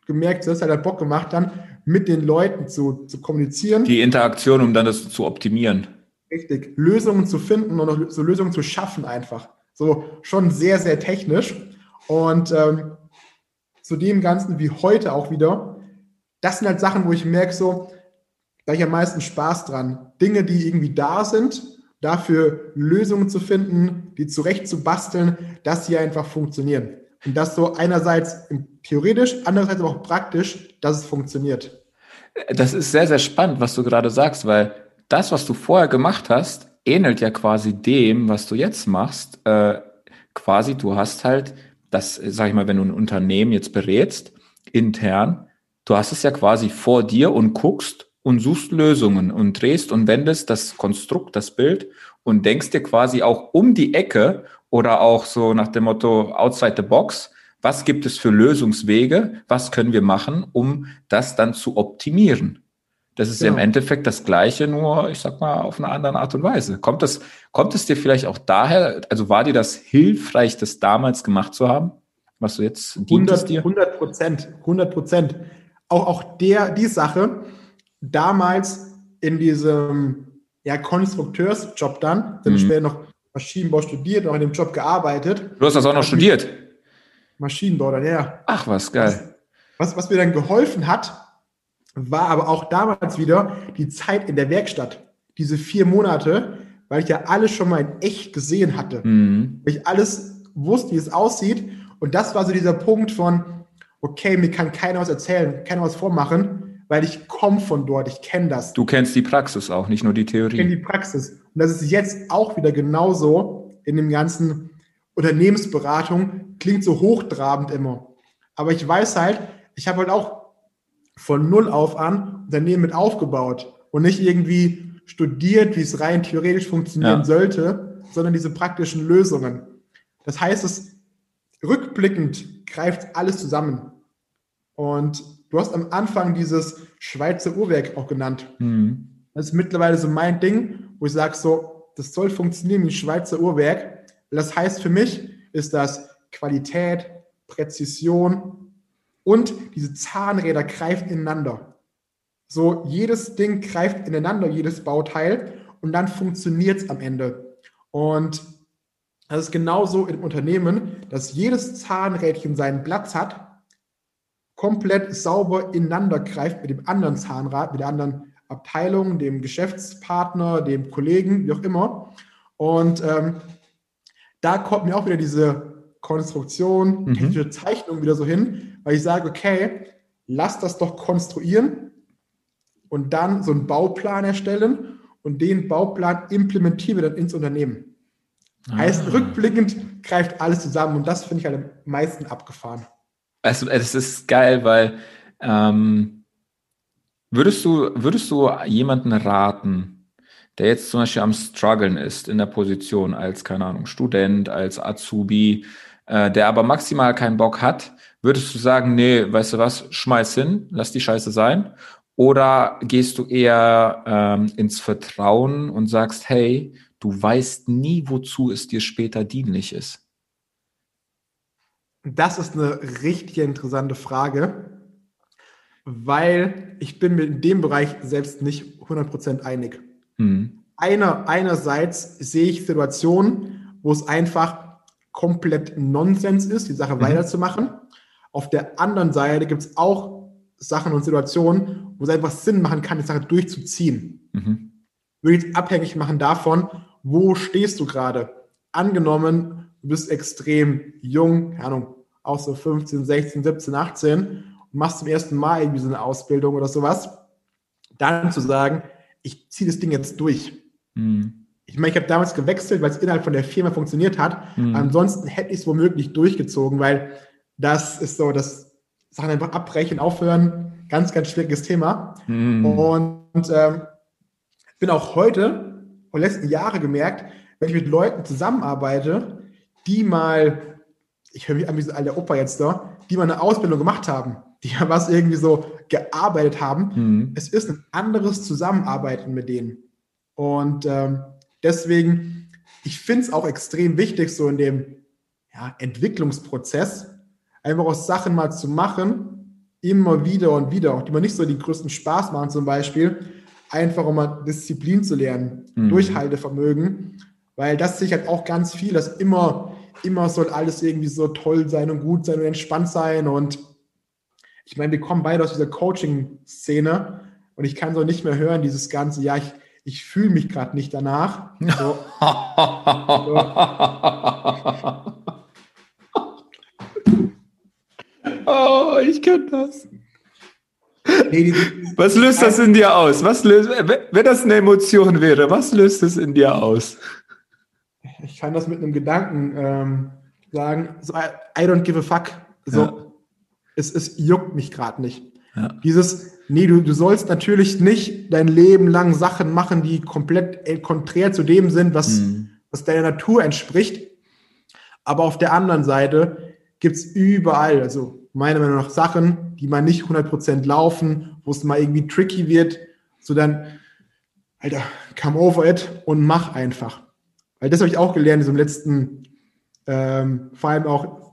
gemerkt, das hat halt Bock gemacht, dann mit den Leuten zu, zu kommunizieren. Die Interaktion, um dann das zu optimieren. Richtig, Lösungen zu finden und so Lösungen zu schaffen einfach. So schon sehr, sehr technisch. Und ähm, zu dem Ganzen wie heute auch wieder, das sind halt Sachen, wo ich merke, so, da habe ich am meisten Spaß dran. Dinge, die irgendwie da sind, dafür Lösungen zu finden, die zurecht zu basteln, dass sie einfach funktionieren. Und das so einerseits theoretisch, andererseits aber auch praktisch, dass es funktioniert. Das ist sehr, sehr spannend, was du gerade sagst, weil das, was du vorher gemacht hast, ähnelt ja quasi dem, was du jetzt machst. Äh, quasi, du hast halt das, sag ich mal, wenn du ein Unternehmen jetzt berätst, intern, du hast es ja quasi vor dir und guckst und suchst Lösungen und drehst und wendest das Konstrukt, das Bild und denkst dir quasi auch um die Ecke oder auch so nach dem Motto outside the box, was gibt es für Lösungswege, was können wir machen, um das dann zu optimieren. Das ist genau. ja im Endeffekt das Gleiche, nur ich sag mal auf eine andere Art und Weise. Kommt das, kommt es dir vielleicht auch daher, also war dir das hilfreich, das damals gemacht zu haben, was du jetzt 100, dir? 100 Prozent, 100 Prozent. Auch, auch der, die Sache, damals in diesem ja, Konstrukteursjob dann, dann mhm. später noch Maschinenbau studiert, noch in dem Job gearbeitet. Du hast das auch noch studiert? Maschinenbau dann, ja. Ach, was geil. Was, was, was mir dann geholfen hat, war aber auch damals wieder die Zeit in der Werkstatt. Diese vier Monate, weil ich ja alles schon mal in echt gesehen hatte. Mhm. Weil ich alles wusste, wie es aussieht. Und das war so dieser Punkt von, okay, mir kann keiner was erzählen, keiner was vormachen, weil ich komme von dort, ich kenne das. Du kennst die Praxis auch, nicht nur die Theorie. Ich kenne die Praxis. Und das ist jetzt auch wieder genauso in dem ganzen Unternehmensberatung. Klingt so hochtrabend immer. Aber ich weiß halt, ich habe halt auch von null auf an Unternehmen mit aufgebaut und nicht irgendwie studiert, wie es rein theoretisch funktionieren ja. sollte, sondern diese praktischen Lösungen. Das heißt, es rückblickend greift alles zusammen. Und du hast am Anfang dieses Schweizer Uhrwerk auch genannt. Mhm. Das ist mittlerweile so mein Ding, wo ich sage, so, das soll funktionieren wie ein Schweizer Uhrwerk. Das heißt für mich, ist das Qualität, Präzision, und diese Zahnräder greifen ineinander. So, jedes Ding greift ineinander, jedes Bauteil, und dann funktioniert es am Ende. Und das ist genauso im Unternehmen, dass jedes Zahnrädchen seinen Platz hat, komplett sauber ineinander greift mit dem anderen Zahnrad, mit der anderen Abteilung, dem Geschäftspartner, dem Kollegen, wie auch immer. Und ähm, da kommt mir auch wieder diese Konstruktion, mhm. technische Zeichnung wieder so hin, weil ich sage, okay, lass das doch konstruieren und dann so einen Bauplan erstellen und den Bauplan implementieren wir dann ins Unternehmen. Ah. Heißt, rückblickend greift alles zusammen und das finde ich halt am meisten abgefahren. Also, es ist geil, weil ähm, würdest du, würdest du jemanden raten, der jetzt zum Beispiel am struggeln ist in der Position als, keine Ahnung, Student, als Azubi, äh, der aber maximal keinen Bock hat, würdest du sagen, nee, weißt du was, schmeiß hin, lass die Scheiße sein? Oder gehst du eher ähm, ins Vertrauen und sagst, hey, du weißt nie, wozu es dir später dienlich ist? Das ist eine richtig interessante Frage, weil ich bin mir in dem Bereich selbst nicht 100% einig. Hm. Einer, einerseits sehe ich Situationen, wo es einfach komplett Nonsens ist, die Sache mhm. weiterzumachen. Auf der anderen Seite gibt es auch Sachen und Situationen, wo es einfach Sinn machen kann, die Sache durchzuziehen. Mhm. Würde jetzt abhängig machen davon, wo stehst du gerade. Angenommen, du bist extrem jung, keine Ahnung, auch so 15, 16, 17, 18 und machst zum ersten Mal irgendwie so eine Ausbildung oder sowas, dann zu sagen, ich ziehe das Ding jetzt durch. Mhm ich meine, ich habe damals gewechselt, weil es innerhalb von der Firma funktioniert hat. Mhm. Ansonsten hätte ich es womöglich durchgezogen, weil das ist so, das Sachen einfach abbrechen, aufhören, ganz, ganz schwieriges Thema. Mhm. Und ähm, bin auch heute und letzten Jahre gemerkt, wenn ich mit Leuten zusammenarbeite, die mal, ich höre mich an wie so alter Opa jetzt da, die mal eine Ausbildung gemacht haben, die ja was irgendwie so gearbeitet haben. Mhm. Es ist ein anderes Zusammenarbeiten mit denen. Und ähm, Deswegen, ich finde es auch extrem wichtig, so in dem ja, Entwicklungsprozess einfach aus Sachen mal zu machen, immer wieder und wieder, auch die man nicht so den größten Spaß machen zum Beispiel, einfach um mal Disziplin zu lernen, mhm. Durchhaltevermögen, weil das sichert auch ganz viel, dass immer, immer soll alles irgendwie so toll sein und gut sein und entspannt sein und ich meine, wir kommen beide aus dieser Coaching-Szene und ich kann so nicht mehr hören, dieses ganze, ja, ich, ich fühle mich gerade nicht danach. So. oh, ich kenne das. Nee, was löst das in dir aus? Was löst, wenn das eine Emotion wäre, was löst es in dir aus? Ich kann das mit einem Gedanken ähm, sagen. So, I, don't give a fuck. So, ja. es, es juckt mich gerade nicht. Ja. Dieses, nee, du, du sollst natürlich nicht dein Leben lang Sachen machen, die komplett äh, konträr zu dem sind, was, mhm. was deiner Natur entspricht. Aber auf der anderen Seite gibt es überall, also meiner Meinung nach, Sachen, die mal nicht 100% laufen, wo es mal irgendwie tricky wird, so dann, Alter, come over it und mach einfach. Weil das habe ich auch gelernt in diesem letzten, ähm, vor allem auch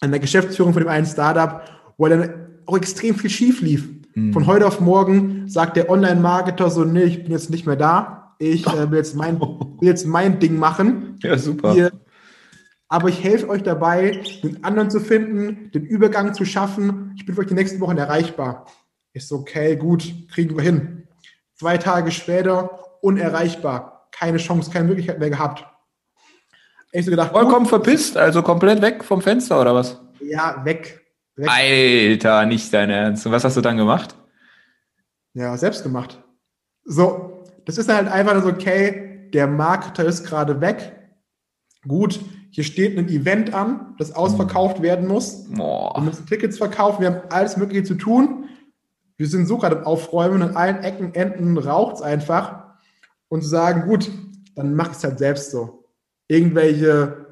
an der Geschäftsführung von dem einen Startup, wo dann auch extrem viel schief lief. Mhm. Von heute auf morgen sagt der Online-Marketer so, nee, ich bin jetzt nicht mehr da. Ich äh, will, jetzt mein, will jetzt mein Ding machen. Ja, super. Ihr, aber ich helfe euch dabei, den anderen zu finden, den Übergang zu schaffen. Ich bin für euch die nächsten Wochen erreichbar. Ist so, okay, gut, kriegen wir hin. Zwei Tage später unerreichbar. Keine Chance, keine Möglichkeit mehr gehabt. Ich so gedacht, Vollkommen gut, verpisst, also komplett weg vom Fenster oder was? Ja, weg. Alter, nicht dein Ernst. Und was hast du dann gemacht? Ja, selbst gemacht. So, das ist halt einfach so, okay, der Marketer ist gerade weg. Gut, hier steht ein Event an, das ausverkauft hm. werden muss. Boah. Wir müssen Tickets verkaufen, wir haben alles Mögliche zu tun. Wir sind so gerade im Aufräumen, an allen Ecken, Enden raucht es einfach. Und zu sagen, gut, dann mach es halt selbst so. Irgendwelche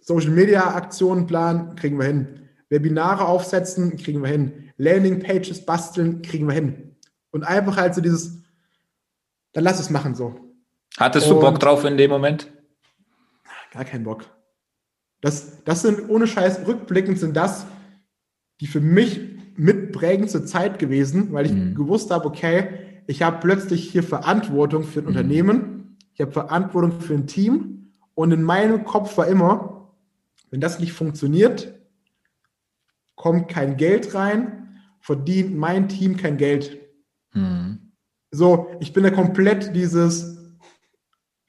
Social Media Aktionen planen, kriegen wir hin. Webinare aufsetzen, kriegen wir hin. Landing-Pages basteln, kriegen wir hin. Und einfach halt so dieses, dann lass es machen so. Hattest Und du Bock drauf in dem Moment? Gar keinen Bock. Das, das sind ohne Scheiß rückblickend sind das die für mich mitprägendste Zeit gewesen, weil ich mhm. gewusst habe, okay, ich habe plötzlich hier Verantwortung für ein mhm. Unternehmen, ich habe Verantwortung für ein Team und in meinem Kopf war immer, wenn das nicht funktioniert, kommt kein Geld rein, verdient mein Team kein Geld. Mhm. So, ich bin da komplett dieses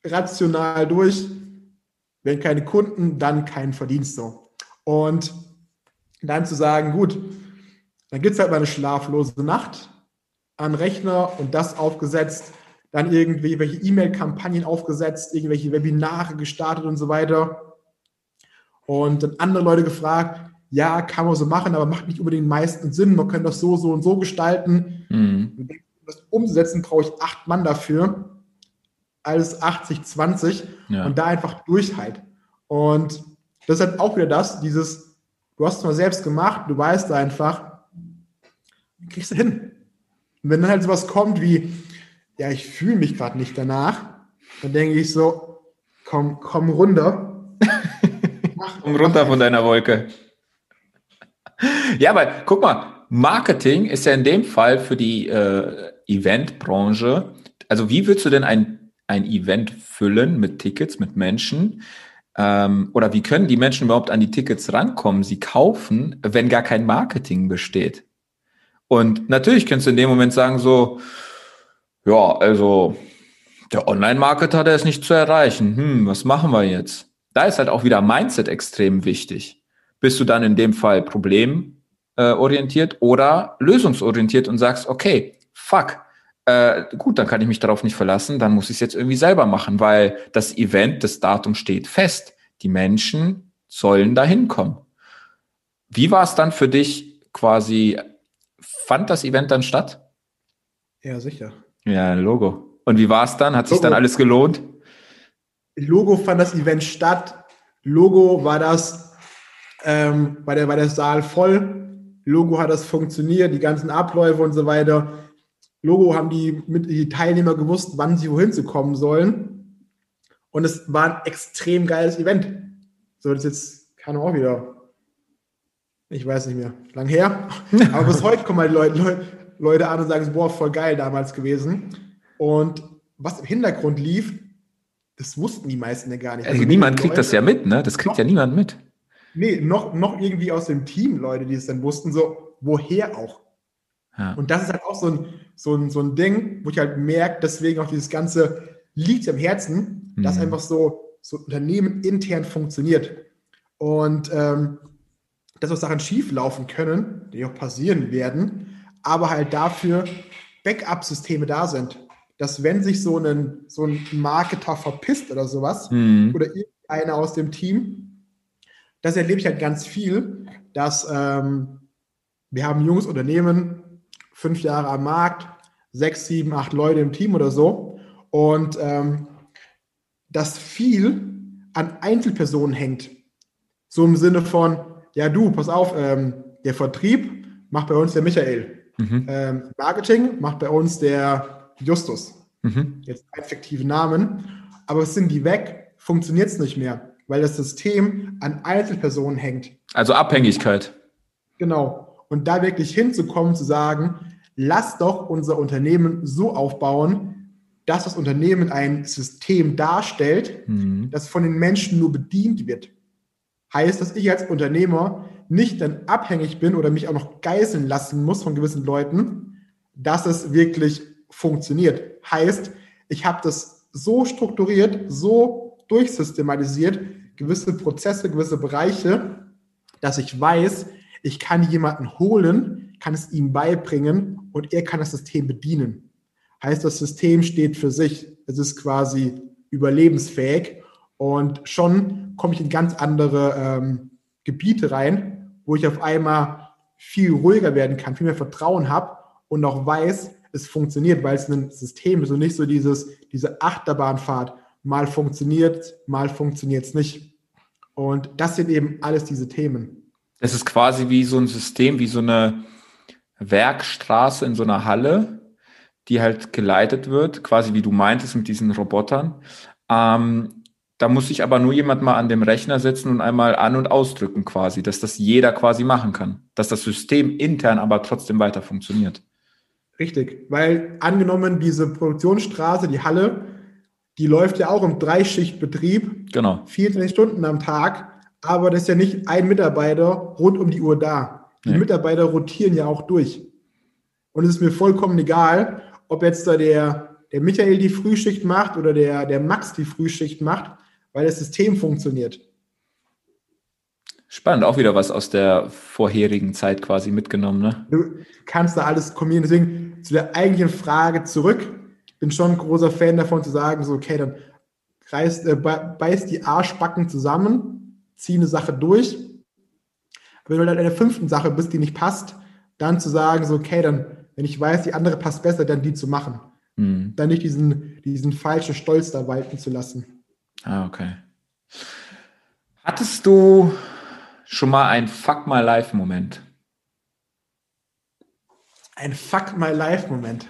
rational durch. Wenn keine Kunden, dann kein Verdienst so. Und dann zu sagen, gut, dann gibt es halt mal eine schlaflose Nacht an Rechner und das aufgesetzt, dann irgendwie welche E-Mail-Kampagnen aufgesetzt, irgendwelche Webinare gestartet und so weiter. Und dann andere Leute gefragt, ja, kann man so machen, aber macht nicht unbedingt meisten Sinn. Man kann das so, so und so gestalten. Mhm. Um das umzusetzen, brauche ich acht Mann dafür. Alles 80, 20 ja. und da einfach durch halt. Und das ist halt auch wieder das, dieses, du hast es mal selbst gemacht, du weißt einfach, kriegst du hin. Und wenn dann halt sowas kommt wie, ja, ich fühle mich gerade nicht danach, dann denke ich so, komm, komm runter. komm runter von deiner Wolke. Ja, aber guck mal, Marketing ist ja in dem Fall für die äh, Eventbranche. Also wie willst du denn ein, ein Event füllen mit Tickets, mit Menschen? Ähm, oder wie können die Menschen überhaupt an die Tickets rankommen, sie kaufen, wenn gar kein Marketing besteht? Und natürlich kannst du in dem Moment sagen so, ja, also der Online-Marketer, der ist nicht zu erreichen. Hm, was machen wir jetzt? Da ist halt auch wieder Mindset extrem wichtig bist du dann in dem Fall problemorientiert oder lösungsorientiert und sagst, okay, fuck, äh, gut, dann kann ich mich darauf nicht verlassen, dann muss ich es jetzt irgendwie selber machen, weil das Event, das Datum steht fest. Die Menschen sollen da hinkommen. Wie war es dann für dich quasi, fand das Event dann statt? Ja, sicher. Ja, Logo. Und wie war es dann? Hat Logo. sich dann alles gelohnt? Logo fand das Event statt. Logo war das ähm, war, der, war der Saal voll. Logo hat das funktioniert, die ganzen Abläufe und so weiter. Logo haben die, mit, die Teilnehmer gewusst, wann sie wohin zu kommen sollen. Und es war ein extrem geiles Event. So, das jetzt kann auch wieder. Ich weiß nicht mehr. Lang her. Aber bis heute kommen halt Leute, Leute, Leute an und sagen, boah, voll geil damals gewesen. Und was im Hintergrund lief, das wussten die meisten ja gar nicht. Also, also niemand kriegt Leute, das ja mit, ne? Das kriegt noch, ja niemand mit. Nee, noch, noch irgendwie aus dem Team Leute, die es dann wussten, so, woher auch. Ja. Und das ist halt auch so ein, so, ein, so ein Ding, wo ich halt merke, deswegen auch dieses Ganze liegt am Herzen, mhm. dass einfach so, so Unternehmen intern funktioniert. Und ähm, dass auch Sachen schief laufen können, die auch passieren werden, aber halt dafür Backup-Systeme da sind. Dass wenn sich so ein, so ein Marketer verpisst oder sowas, mhm. oder irgendeiner aus dem Team, das erlebe ich halt ganz viel, dass ähm, wir haben ein junges Unternehmen, fünf Jahre am Markt, sechs, sieben, acht Leute im Team oder so. Und ähm, dass viel an Einzelpersonen hängt. So im Sinne von, ja du, pass auf, ähm, der Vertrieb macht bei uns der Michael. Mhm. Ähm, Marketing macht bei uns der Justus. Mhm. Jetzt kein fiktiven Namen. Aber sind die weg, funktioniert es nicht mehr, weil das System an Einzelpersonen hängt. Also Abhängigkeit. Genau. Und da wirklich hinzukommen, zu sagen, lass doch unser Unternehmen so aufbauen, dass das Unternehmen ein System darstellt, mhm. das von den Menschen nur bedient wird. Heißt, dass ich als Unternehmer nicht dann abhängig bin oder mich auch noch geißeln lassen muss von gewissen Leuten, dass es wirklich funktioniert. Heißt, ich habe das so strukturiert, so durchsystematisiert, gewisse Prozesse, gewisse Bereiche, dass ich weiß, ich kann jemanden holen, kann es ihm beibringen und er kann das System bedienen. Heißt, das System steht für sich. Es ist quasi überlebensfähig und schon komme ich in ganz andere ähm, Gebiete rein, wo ich auf einmal viel ruhiger werden kann, viel mehr Vertrauen habe und auch weiß, es funktioniert, weil es ein System ist und nicht so dieses, diese Achterbahnfahrt. Mal funktioniert, mal funktioniert es nicht. Und das sind eben alles diese Themen. Es ist quasi wie so ein System, wie so eine Werkstraße in so einer Halle, die halt geleitet wird, quasi wie du meintest mit diesen Robotern. Ähm, da muss sich aber nur jemand mal an dem Rechner setzen und einmal an- und ausdrücken quasi, dass das jeder quasi machen kann. Dass das System intern aber trotzdem weiter funktioniert. Richtig, weil angenommen diese Produktionsstraße, die Halle, die läuft ja auch im Dreischichtbetrieb. Genau. 24 Stunden am Tag, aber das ist ja nicht ein Mitarbeiter rund um die Uhr da. Die nee. Mitarbeiter rotieren ja auch durch. Und es ist mir vollkommen egal, ob jetzt da der, der Michael die Frühschicht macht oder der, der Max die Frühschicht macht weil das System funktioniert. Spannend, auch wieder was aus der vorherigen Zeit quasi mitgenommen. Ne? Du kannst da alles kombinieren. Deswegen zu der eigentlichen Frage zurück. Ich bin schon ein großer Fan davon zu sagen, so, okay, dann reißt, äh, beißt die Arschbacken zusammen, zieh eine Sache durch. wenn du dann in der fünften Sache bist, die nicht passt, dann zu sagen, so, okay, dann, wenn ich weiß, die andere passt besser, dann die zu machen. Mhm. Dann nicht diesen, diesen falschen Stolz da walten zu lassen. Ah, okay. Hattest du schon mal ein Fuck My Life-Moment? Ein Fuck My Life-Moment.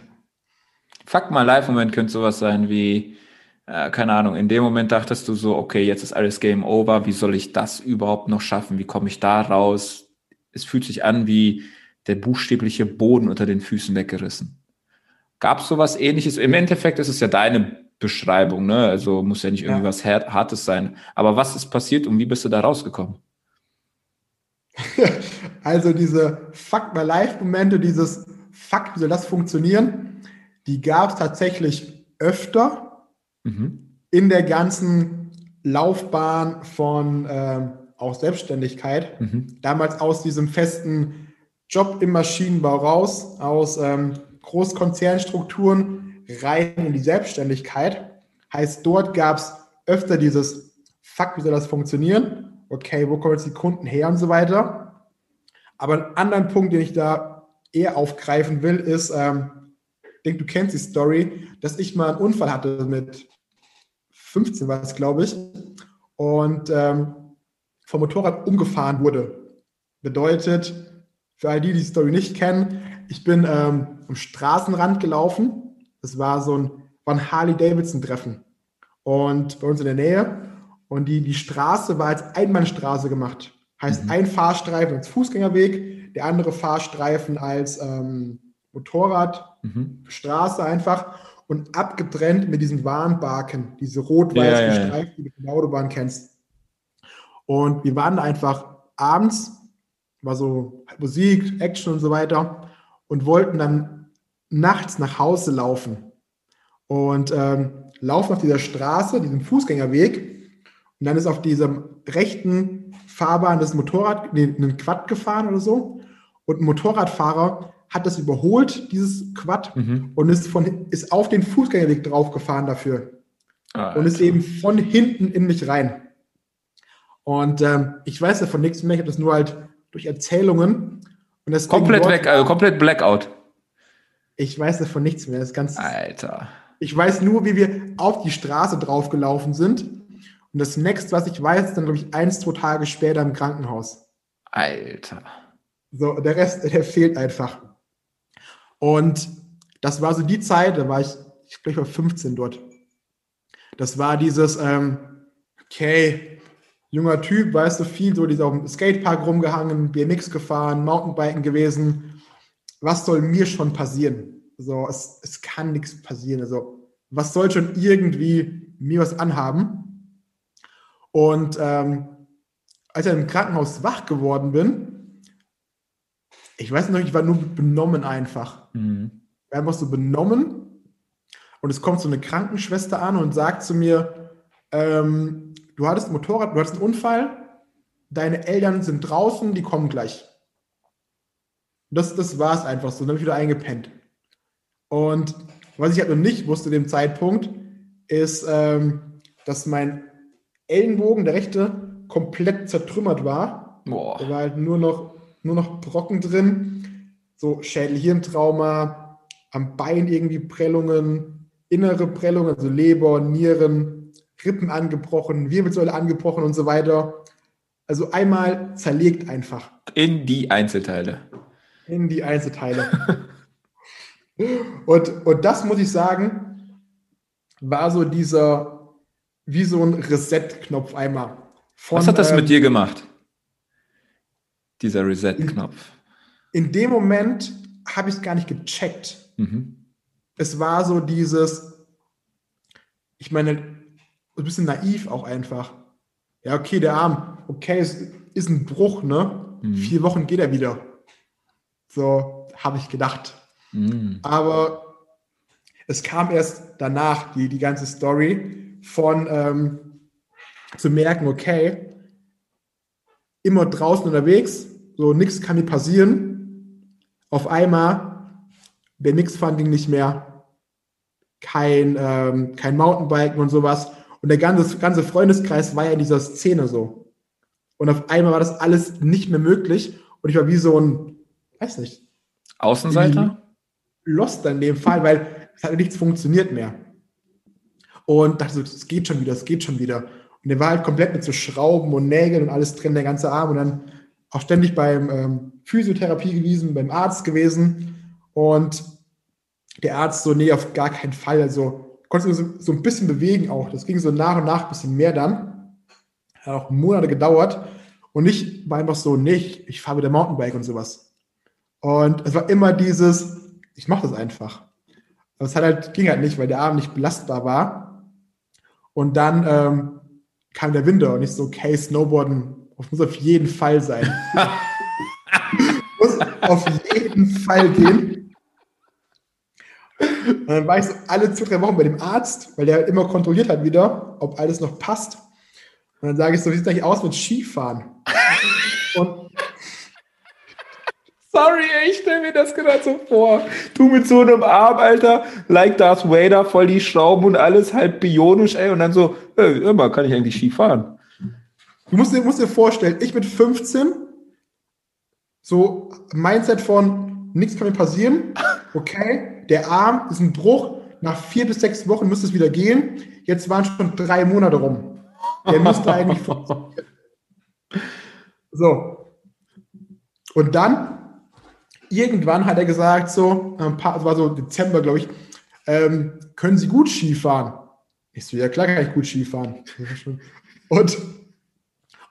Fuck My Life-Moment könnte sowas sein wie, äh, keine Ahnung, in dem Moment dachtest du so, okay, jetzt ist alles Game Over, wie soll ich das überhaupt noch schaffen? Wie komme ich da raus? Es fühlt sich an wie der buchstäbliche Boden unter den Füßen weggerissen. Gab es sowas ähnliches? Im Endeffekt ist es ja deine Beschreibung, ne? Also muss ja nicht irgendwie ja. was Hartes sein. Aber was ist passiert und wie bist du da rausgekommen? also diese Fuck My Life-Momente, dieses Fuck, wie soll das funktionieren, die gab es tatsächlich öfter mhm. in der ganzen Laufbahn von ähm, auch Selbstständigkeit. Mhm. Damals aus diesem festen Job im Maschinenbau raus, aus ähm, Großkonzernstrukturen rein in die Selbstständigkeit. Heißt, dort gab es öfter dieses Fuck, wie soll das funktionieren? Okay, wo kommen jetzt die Kunden her und so weiter. Aber einen anderen Punkt, den ich da eher aufgreifen will, ist, ähm, ich denke, du kennst die Story, dass ich mal einen Unfall hatte mit 15 war es, glaube ich, und ähm, vom Motorrad umgefahren wurde. Bedeutet, für all die, die die Story nicht kennen, ich bin ähm, am Straßenrand gelaufen das war so ein, war ein Harley-Davidson-Treffen. Und bei uns in der Nähe. Und die, die Straße war als Einbahnstraße gemacht. Heißt mhm. ein Fahrstreifen als Fußgängerweg, der andere Fahrstreifen als ähm, Motorrad, mhm. Straße einfach und abgetrennt mit diesen Warnbarken, diese rot-weiß ja, gestreift, ja, ja. die du von der Autobahn kennst. Und wir waren da einfach abends, war so Musik, Action und so weiter und wollten dann nachts nach Hause laufen. Und ähm, laufen auf dieser Straße, diesem Fußgängerweg. Und dann ist auf diesem rechten Fahrbahn das Motorrad, nee, einen Quad gefahren oder so. Und ein Motorradfahrer hat das überholt, dieses Quad, mhm. und ist, von, ist auf den Fußgängerweg draufgefahren dafür. Ah, und ist eben von hinten in mich rein. Und ähm, ich weiß davon nichts mehr, ich habe das nur halt durch Erzählungen. Und komplett weg, also komplett Blackout. Ich weiß davon nichts mehr. Das ganz. Alter. Ich weiß nur, wie wir auf die Straße draufgelaufen sind. Und das nächste, was ich weiß, ist dann, glaube ich, eins, zwei Tage später im Krankenhaus. Alter. So, der Rest, der fehlt einfach. Und das war so die Zeit, da war ich, ich glaube, ich war 15 dort. Das war dieses, ähm, okay, junger Typ, weißt du, viel so, dieser auf dem Skatepark rumgehangen, BMX gefahren, Mountainbiken gewesen. Was soll mir schon passieren? So, es, es kann nichts passieren. Also, was soll schon irgendwie mir was anhaben? Und ähm, als ich im Krankenhaus wach geworden bin, ich weiß noch, ich war nur benommen einfach. Mhm. Einfach so benommen. Und es kommt so eine Krankenschwester an und sagt zu mir, ähm, du hattest ein Motorrad, du hattest einen Unfall, deine Eltern sind draußen, die kommen gleich. Das, das war es einfach so. Dann habe ich wieder eingepennt. Und was ich halt noch nicht wusste dem Zeitpunkt, ist, ähm, dass mein Ellenbogen, der rechte, komplett zertrümmert war. Boah. Da war halt nur noch, nur noch Brocken drin. So Schädel-Hirntrauma, am Bein irgendwie Prellungen, innere Prellungen, also Leber, Nieren, Rippen angebrochen, Wirbelsäule angebrochen und so weiter. Also einmal zerlegt einfach. In die Einzelteile. In die Einzelteile. Und, und das muss ich sagen, war so dieser, wie so ein Reset-Knopf einmal. Von, Was hat das ähm, mit dir gemacht? Dieser Reset-Knopf. In, in, dem Moment habe ich es gar nicht gecheckt. Mhm. Es war so dieses, ich meine, ein bisschen naiv auch einfach. Ja, okay, der Arm, okay, es ist ein Bruch, ne? Mhm. Vier Wochen geht er wieder. So habe ich gedacht. Mhm. Aber es kam erst danach, die, die ganze Story, von ähm, zu merken, okay, immer draußen unterwegs, so nichts kann mir passieren. Auf einmal, der Mixfahren ging nicht mehr, kein, ähm, kein Mountainbiken und sowas. Und der ganze, ganze Freundeskreis war ja in dieser Szene so. Und auf einmal war das alles nicht mehr möglich. Und ich war wie so ein, weiß nicht. Außenseiter? lost in dem Fall, weil es hat nichts funktioniert mehr. Und dachte so, es geht schon wieder, es geht schon wieder. Und der war halt komplett mit so Schrauben und Nägeln und alles drin, der ganze Arm. Und dann auch ständig beim ähm, Physiotherapie gewesen, beim Arzt gewesen. Und der Arzt so, nee, auf gar keinen Fall. Also konnte so, so ein bisschen bewegen auch. Das ging so nach und nach ein bisschen mehr dann. Hat auch Monate gedauert. Und ich war einfach so, nee, ich fahre wieder Mountainbike und sowas. Und es war immer dieses, ich mache das einfach. Aber es hat halt, ging halt nicht, weil der Arm nicht belastbar war. Und dann ähm, kam der Winter und ich so, okay, Snowboarden muss auf jeden Fall sein. muss auf jeden Fall gehen. Und dann war ich so alle zwei, drei Wochen bei dem Arzt, weil der halt immer kontrolliert hat wieder, ob alles noch passt. Und dann sage ich so, wie sieht es eigentlich aus mit Skifahren? Und Sorry, ich stelle mir das gerade so vor. Du mit so einem Arm, Alter, like Darth Vader, voll die Schrauben und alles halb bionisch, ey, und dann so, ey, immer kann ich eigentlich Ski fahren. Du musst dir, musst dir vorstellen, ich mit 15, so Mindset von, nichts kann mir passieren, okay, der Arm ist ein Bruch, nach vier bis sechs Wochen müsste es wieder gehen, jetzt waren schon drei Monate rum. Der müsste eigentlich funktionieren. So. Und dann irgendwann hat er gesagt, so, ein paar, das war so Dezember, glaube ich, ähm, können Sie gut Skifahren? Ich so, ja klar kann ich gut Skifahren. Und,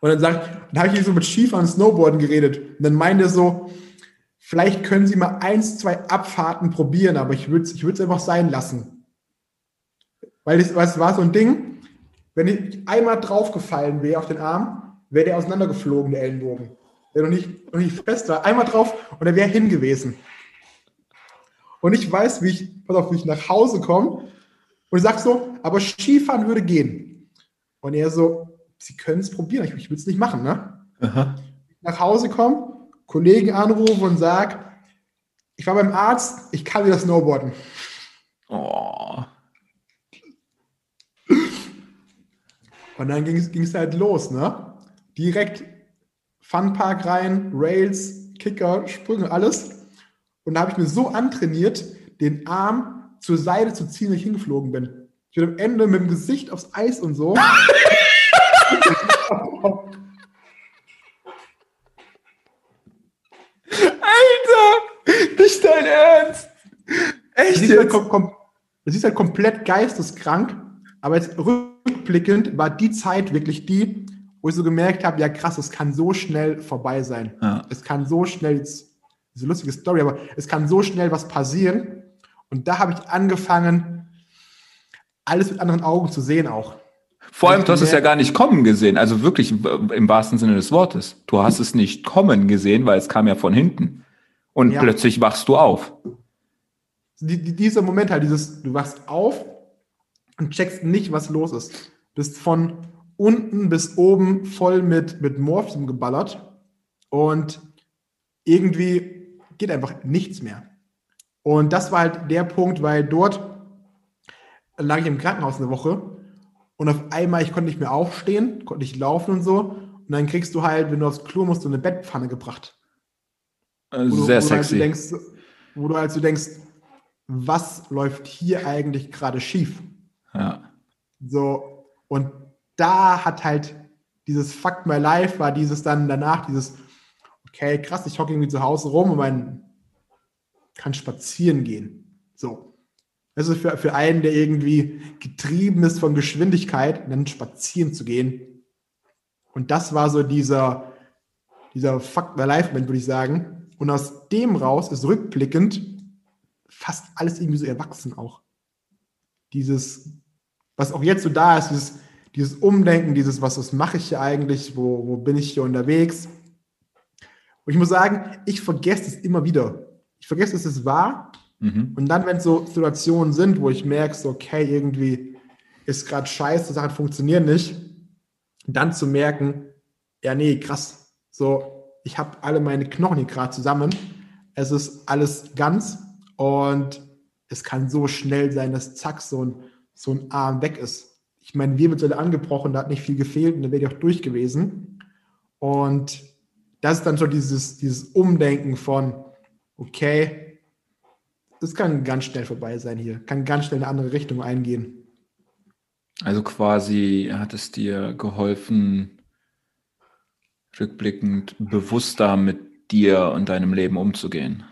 Und dann, sagt, dann habe ich so mit Skifahren und Snowboarden geredet. Und dann meinte er so, vielleicht können Sie mal eins, zwei Abfahrten probieren, aber ich würde es ich einfach sein lassen. Weil es war so ein Ding, wenn ich einmal draufgefallen wäre auf den Arm, wäre der auseinandergeflogen, der Ellenbogen. Der noch nicht, noch nicht fest war. Einmal drauf und er wäre hin gewesen. Und ich weiß, wie ich, pass auf, wie ich nach Hause komme und ich sage so, aber Skifahren würde gehen. Und er so, Sie können es probieren, ich, ich will es nicht machen, ne? Aha. Nach Hause komme, Kollegen anrufe und sage, ich war beim Arzt, ich kann wieder snowboarden. Oh. Und dann ging es halt los, ne? Direkt Funpark rein, Rails, Kicker, Sprünge, alles. Und da habe ich mir so antrainiert, den Arm zur Seite zu ziehen, wenn ich hingeflogen bin. Ich bin am Ende mit dem Gesicht aufs Eis und so. Alter! Nicht dein Ernst! Echt? Das ist, halt, kom das ist halt komplett geisteskrank, aber jetzt rückblickend war die Zeit wirklich die, wo ich so gemerkt habe, ja krass, es kann so schnell vorbei sein. Ja. Es kann so schnell, diese lustige Story, aber es kann so schnell was passieren. Und da habe ich angefangen, alles mit anderen Augen zu sehen auch. Vor allem, du hast es ja gar nicht kommen gesehen, also wirklich im wahrsten Sinne des Wortes. Du hast es nicht kommen gesehen, weil es kam ja von hinten. Und ja. plötzlich wachst du auf. Die, die, dieser Moment halt, dieses, du wachst auf und checkst nicht, was los ist. Bist von unten bis oben voll mit, mit Morphium geballert und irgendwie geht einfach nichts mehr. Und das war halt der Punkt, weil dort lag ich im Krankenhaus eine Woche und auf einmal, ich konnte nicht mehr aufstehen, konnte nicht laufen und so. Und dann kriegst du halt, wenn du aufs Klo musst, so eine Bettpfanne gebracht. Äh, wo Sehr du, wo sexy. Du halt denkst, wo du halt so denkst, was läuft hier eigentlich gerade schief? Ja. So, und da hat halt dieses Fuck My Life war dieses dann danach, dieses, okay, krass, ich hocke irgendwie zu Hause rum und man kann spazieren gehen. So. Also für, für einen, der irgendwie getrieben ist von Geschwindigkeit, dann spazieren zu gehen. Und das war so dieser, dieser Fuck My Life-Moment, würde ich sagen. Und aus dem raus ist rückblickend fast alles irgendwie so erwachsen auch. Dieses, was auch jetzt so da ist, dieses, dieses Umdenken, dieses, was, was mache ich hier eigentlich, wo, wo bin ich hier unterwegs. Und ich muss sagen, ich vergesse es immer wieder. Ich vergesse, dass es war. Mhm. Und dann, wenn es so Situationen sind, wo ich merke, so, okay, irgendwie ist gerade scheiße, Sachen funktionieren nicht, dann zu merken, ja, nee, krass, so, ich habe alle meine Knochen hier gerade zusammen, es ist alles ganz und es kann so schnell sein, dass zack, so ein, so ein Arm weg ist ich meine, Wirbelsäule angebrochen, da hat nicht viel gefehlt und da wäre ich auch durch gewesen. Und das ist dann schon dieses, dieses Umdenken von, okay, das kann ganz schnell vorbei sein hier, kann ganz schnell in eine andere Richtung eingehen. Also quasi hat es dir geholfen, rückblickend bewusster mit dir und deinem Leben umzugehen.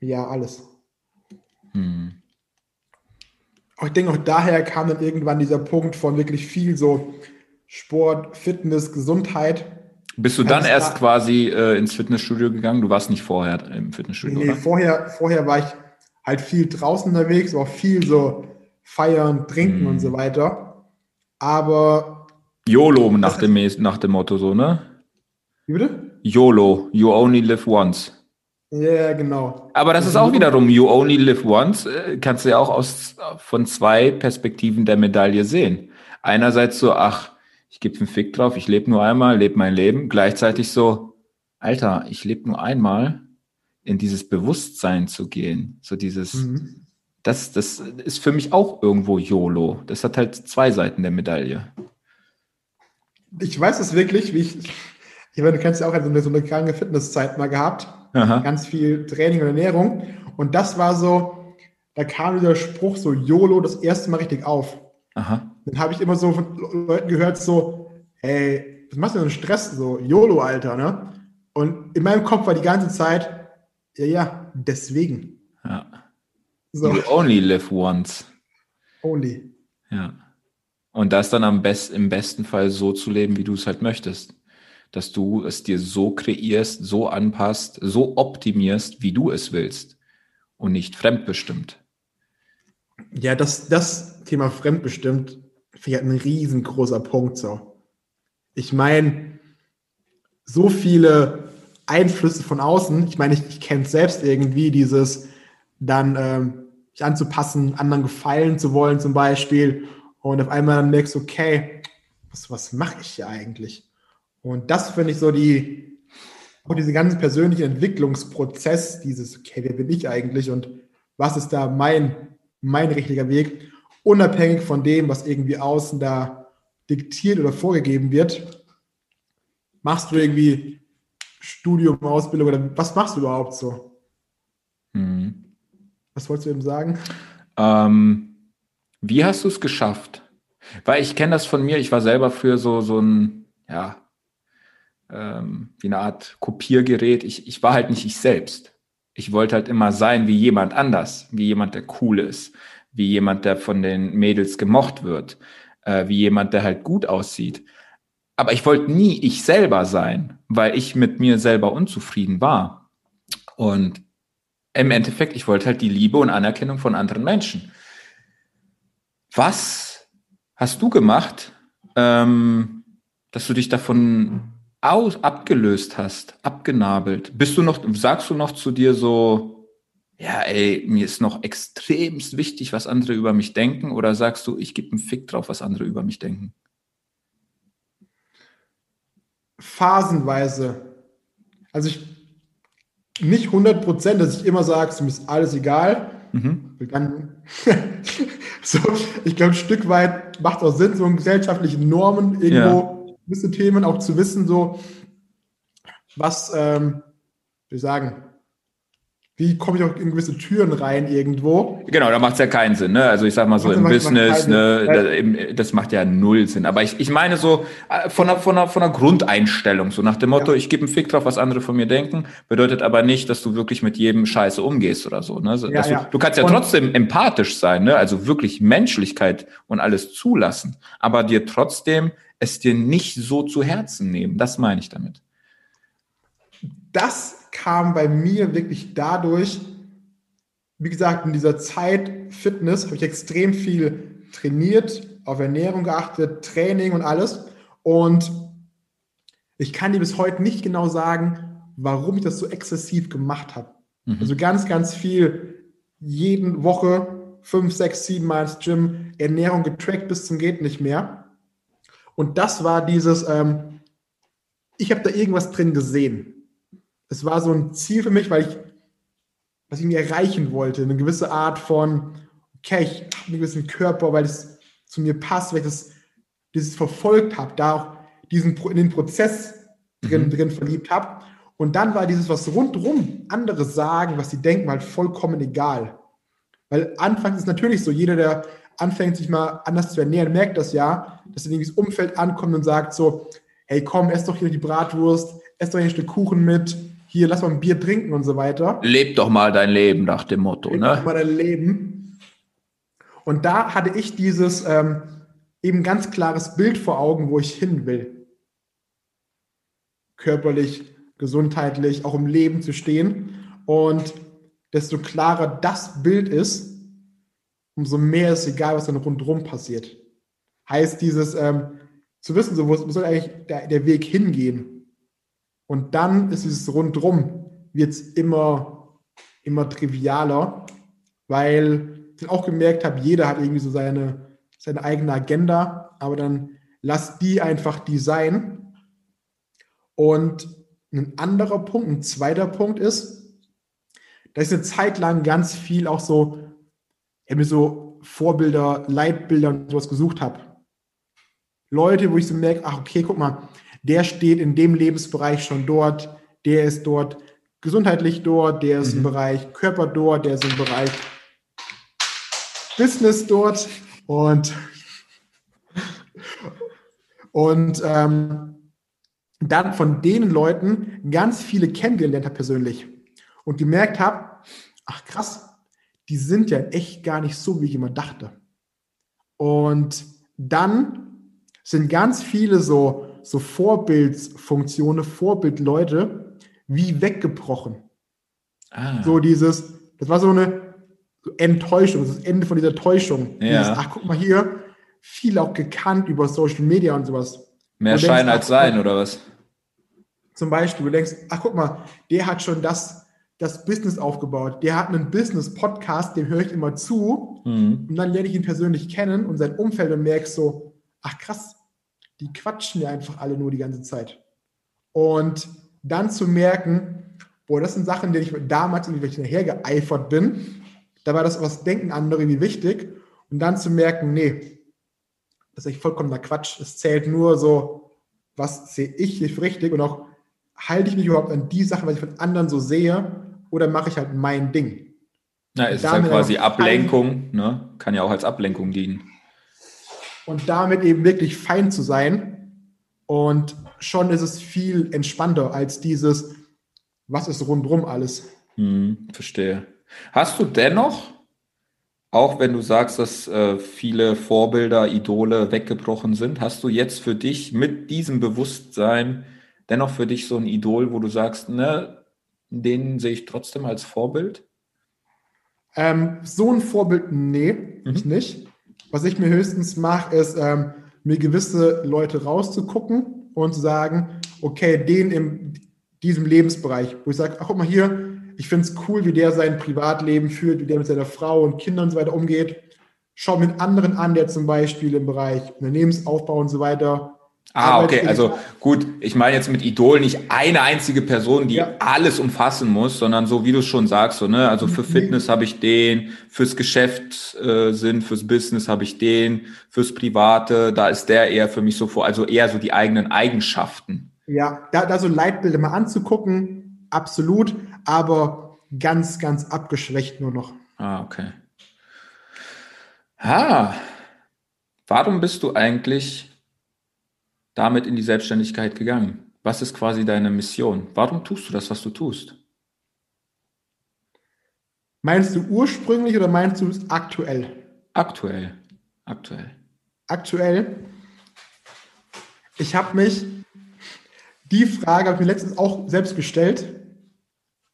Ja, alles. Hm ich denke, auch daher kam dann irgendwann dieser Punkt von wirklich viel so Sport, Fitness, Gesundheit. Bist du dann erst quasi äh, ins Fitnessstudio gegangen? Du warst nicht vorher im Fitnessstudio, nee, oder? vorher, vorher war ich halt viel draußen unterwegs, auch viel so feiern, trinken hm. und so weiter. Aber. YOLO nach dem, nach dem Motto so, ne? Wie bitte? YOLO, you only live once. Ja, yeah, genau. Aber das, ist auch wiederum, you only live once, äh, kannst du ja auch aus, von zwei Perspektiven der Medaille sehen. Einerseits so, ach, ich gebe einen Fick drauf, ich lebe nur einmal, lebe mein Leben. Gleichzeitig so, Alter, ich lebe nur einmal, in dieses Bewusstsein zu gehen. So dieses, mhm. das, das ist für mich auch irgendwo YOLO. Das hat halt zwei Seiten der Medaille. Ich weiß es wirklich, wie ich, ich meine, du kennst ja auch so eine, so eine kranke Fitnesszeit mal gehabt Aha. ganz viel Training und Ernährung. Und das war so, da kam dieser Spruch so YOLO das erste Mal richtig auf. Aha. Dann habe ich immer so von Leuten gehört, so, hey, was machst du denn Stress? So, YOLO, Alter, ne? Und in meinem Kopf war die ganze Zeit, ja, ja, deswegen. Ja. So. You only live once. Only. Ja. Und das dann am best, im besten Fall so zu leben, wie du es halt möchtest. Dass du es dir so kreierst, so anpasst, so optimierst, wie du es willst. Und nicht fremdbestimmt. Ja, das, das Thema fremdbestimmt finde ich halt ein riesengroßer Punkt so. Ich meine, so viele Einflüsse von außen, ich meine, ich, ich kenne es selbst irgendwie, dieses dann ähm, sich anzupassen, anderen gefallen zu wollen zum Beispiel und auf einmal dann merkst du, okay, was, was mache ich hier eigentlich? Und das finde ich so die, auch diese ganzen persönlichen Entwicklungsprozess, dieses, okay, wer bin ich eigentlich und was ist da mein, mein richtiger Weg, unabhängig von dem, was irgendwie außen da diktiert oder vorgegeben wird. Machst du irgendwie Studium, Ausbildung oder was machst du überhaupt so? Mhm. Was wolltest du eben sagen? Ähm, wie hast du es geschafft? Weil ich kenne das von mir, ich war selber früher so, so ein, ja, ähm, wie eine Art Kopiergerät. Ich, ich war halt nicht ich selbst. Ich wollte halt immer sein wie jemand anders, wie jemand, der cool ist, wie jemand, der von den Mädels gemocht wird, äh, wie jemand, der halt gut aussieht. Aber ich wollte nie ich selber sein, weil ich mit mir selber unzufrieden war. Und im Endeffekt, ich wollte halt die Liebe und Anerkennung von anderen Menschen. Was hast du gemacht, ähm, dass du dich davon aus, abgelöst hast, abgenabelt? Bist du noch, sagst du noch zu dir so, ja, ey, mir ist noch extremst wichtig, was andere über mich denken? Oder sagst du, ich gebe einen Fick drauf, was andere über mich denken? Phasenweise. Also ich nicht 100 Prozent, dass ich immer sage, mir ist alles egal. Mhm. Dann, so, ich glaube, ein Stück weit macht es auch Sinn, so in gesellschaftlichen Normen irgendwo ja. Gewisse Themen auch zu wissen, so was, ähm, wie sagen, wie komme ich auch in gewisse Türen rein irgendwo? Genau, da macht es ja keinen Sinn. Ne? Also ich sag mal so im Business, ne, das macht ja null Sinn. Aber ich, ich meine so äh, von einer, von, einer, von einer Grundeinstellung, so nach dem Motto, ja. ich gebe einen Fick drauf, was andere von mir denken, bedeutet aber nicht, dass du wirklich mit jedem Scheiße umgehst oder so. Ne? Ja, ja. Du, du, kannst ja und trotzdem empathisch sein, ne? also wirklich Menschlichkeit und alles zulassen, aber dir trotzdem es dir nicht so zu Herzen nehmen. Das meine ich damit. Das kam bei mir wirklich dadurch, wie gesagt, in dieser Zeit Fitness habe ich extrem viel trainiert, auf Ernährung geachtet, Training und alles. Und ich kann dir bis heute nicht genau sagen, warum ich das so exzessiv gemacht habe. Mhm. Also ganz, ganz viel, jeden Woche fünf, sechs, sieben Mal ins Gym, Ernährung getrackt bis zum geht nicht mehr. Und das war dieses, ähm, ich habe da irgendwas drin gesehen es war so ein Ziel für mich, weil ich, was ich mir erreichen wollte, eine gewisse Art von, okay, ich habe einen gewissen Körper, weil es zu mir passt, weil ich das dieses verfolgt habe, da auch diesen in den Prozess drin, mhm. drin verliebt habe. Und dann war dieses, was rundrum andere sagen, was sie denken, halt vollkommen egal. Weil anfangs ist natürlich so, jeder, der anfängt, sich mal anders zu ernähren, merkt das ja, dass er in dieses Umfeld ankommt und sagt so, hey komm, ess doch hier die Bratwurst, ess doch hier ein Stück Kuchen mit, hier lass mal ein Bier trinken und so weiter. Leb doch mal dein Leben nach dem Motto, Leb ne? Doch mal dein Leben. Und da hatte ich dieses ähm, eben ganz klares Bild vor Augen, wo ich hin will. Körperlich, gesundheitlich, auch im Leben zu stehen. Und desto klarer das Bild ist, umso mehr ist egal, was dann rundherum passiert. Heißt dieses, ähm, zu wissen, so, wo soll eigentlich der, der Weg hingehen? Und dann ist es rundrum, wird immer, immer trivialer, weil ich auch gemerkt habe, jeder hat irgendwie so seine, seine eigene Agenda, aber dann lass die einfach die sein. Und ein anderer Punkt, ein zweiter Punkt ist, dass ich eine Zeit lang ganz viel auch so, mir so Vorbilder, Leitbilder und sowas gesucht habe. Leute, wo ich so merke, ach okay, guck mal, der steht in dem Lebensbereich schon dort, der ist dort gesundheitlich dort, der ist mhm. im Bereich Körper dort, der ist im Bereich Business dort und, und ähm, dann von den Leuten ganz viele kennengelernt habe persönlich und gemerkt habe, ach krass, die sind ja echt gar nicht so, wie ich immer dachte. Und dann sind ganz viele so, so Vorbildsfunktionen, Vorbildleute wie weggebrochen. Ah. So dieses, das war so eine Enttäuschung, das Ende von dieser Täuschung. Ja. Dieses, ach, guck mal hier, viel auch gekannt über Social Media und sowas. Mehr Schein als Sein, oder was? Zum Beispiel, du denkst, ach guck mal, der hat schon das, das Business aufgebaut. Der hat einen Business-Podcast, dem höre ich immer zu. Mhm. Und dann lerne ich ihn persönlich kennen und sein Umfeld und merkst so, ach krass, die quatschen ja einfach alle nur die ganze Zeit. Und dann zu merken, boah, das sind Sachen, denen ich damals irgendwie hinterher geeifert bin. Da war das, was denken andere irgendwie wichtig. Und dann zu merken, nee, das ist echt vollkommener Quatsch. Es zählt nur so, was sehe ich für richtig und auch halte ich mich überhaupt an die Sachen, was ich von anderen so sehe, oder mache ich halt mein Ding? Na, es ist halt quasi Ablenkung, ne? Kann ja auch als Ablenkung dienen. Und damit eben wirklich fein zu sein. Und schon ist es viel entspannter als dieses, was ist rundrum alles. Hm, verstehe. Hast du dennoch auch wenn du sagst, dass äh, viele Vorbilder, Idole weggebrochen sind, hast du jetzt für dich mit diesem Bewusstsein dennoch für dich so ein Idol, wo du sagst, ne, den sehe ich trotzdem als Vorbild? Ähm, so ein Vorbild, nee, mhm. ich nicht. Was ich mir höchstens mache, ist, ähm, mir gewisse Leute rauszugucken und zu sagen, okay, den in diesem Lebensbereich, wo ich sage, ach guck mal hier, ich finde es cool, wie der sein Privatleben führt, wie der mit seiner Frau und Kindern und so weiter umgeht. Schau mit anderen an, der zum Beispiel im Bereich Unternehmensaufbau und so weiter. Ah, okay, also gut, ich meine jetzt mit Idol nicht eine einzige Person, die ja. alles umfassen muss, sondern so wie du schon sagst, so, ne, also für mhm. Fitness habe ich den, fürs Geschäft äh, Sinn, fürs Business habe ich den, fürs Private, da ist der eher für mich so vor, also eher so die eigenen Eigenschaften. Ja, da, da so Leitbilder mal anzugucken, absolut aber ganz, ganz abgeschwächt nur noch. Ah, okay. Ah, warum bist du eigentlich damit in die Selbstständigkeit gegangen? Was ist quasi deine Mission? Warum tust du das, was du tust? Meinst du ursprünglich oder meinst du es aktuell? Aktuell. Aktuell. Aktuell. Ich habe mich, die Frage habe ich mir letztens auch selbst gestellt.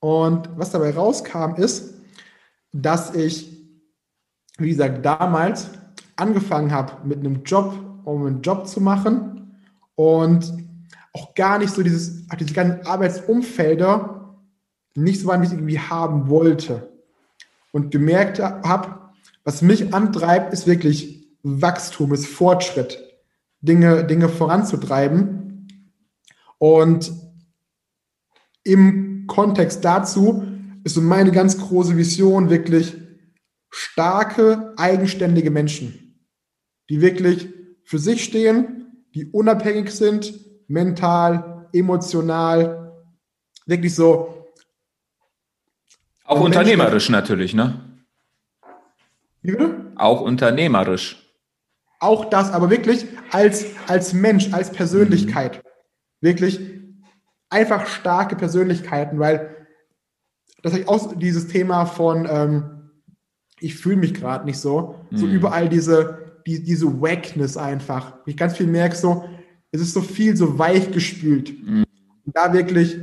Und was dabei rauskam, ist, dass ich, wie gesagt, damals angefangen habe mit einem Job, um einen Job zu machen und auch gar nicht so dieses, diese ganzen Arbeitsumfelder nicht so waren, wie ich irgendwie haben wollte. Und gemerkt habe, was mich antreibt, ist wirklich Wachstum, ist Fortschritt, Dinge, Dinge voranzutreiben. Und im Kontext dazu ist so meine ganz große Vision wirklich starke, eigenständige Menschen, die wirklich für sich stehen, die unabhängig sind, mental, emotional, wirklich so. Auch unternehmerisch Menschen, natürlich, ne? Wie bitte? Auch unternehmerisch. Auch das, aber wirklich als, als Mensch, als Persönlichkeit. Mhm. Wirklich einfach starke Persönlichkeiten, weil das ist auch dieses Thema von, ähm, ich fühle mich gerade nicht so, mhm. so überall diese, die, diese Wackness einfach. Ich ganz viel merke so, es ist so viel so weich gespült. Mhm. Da wirklich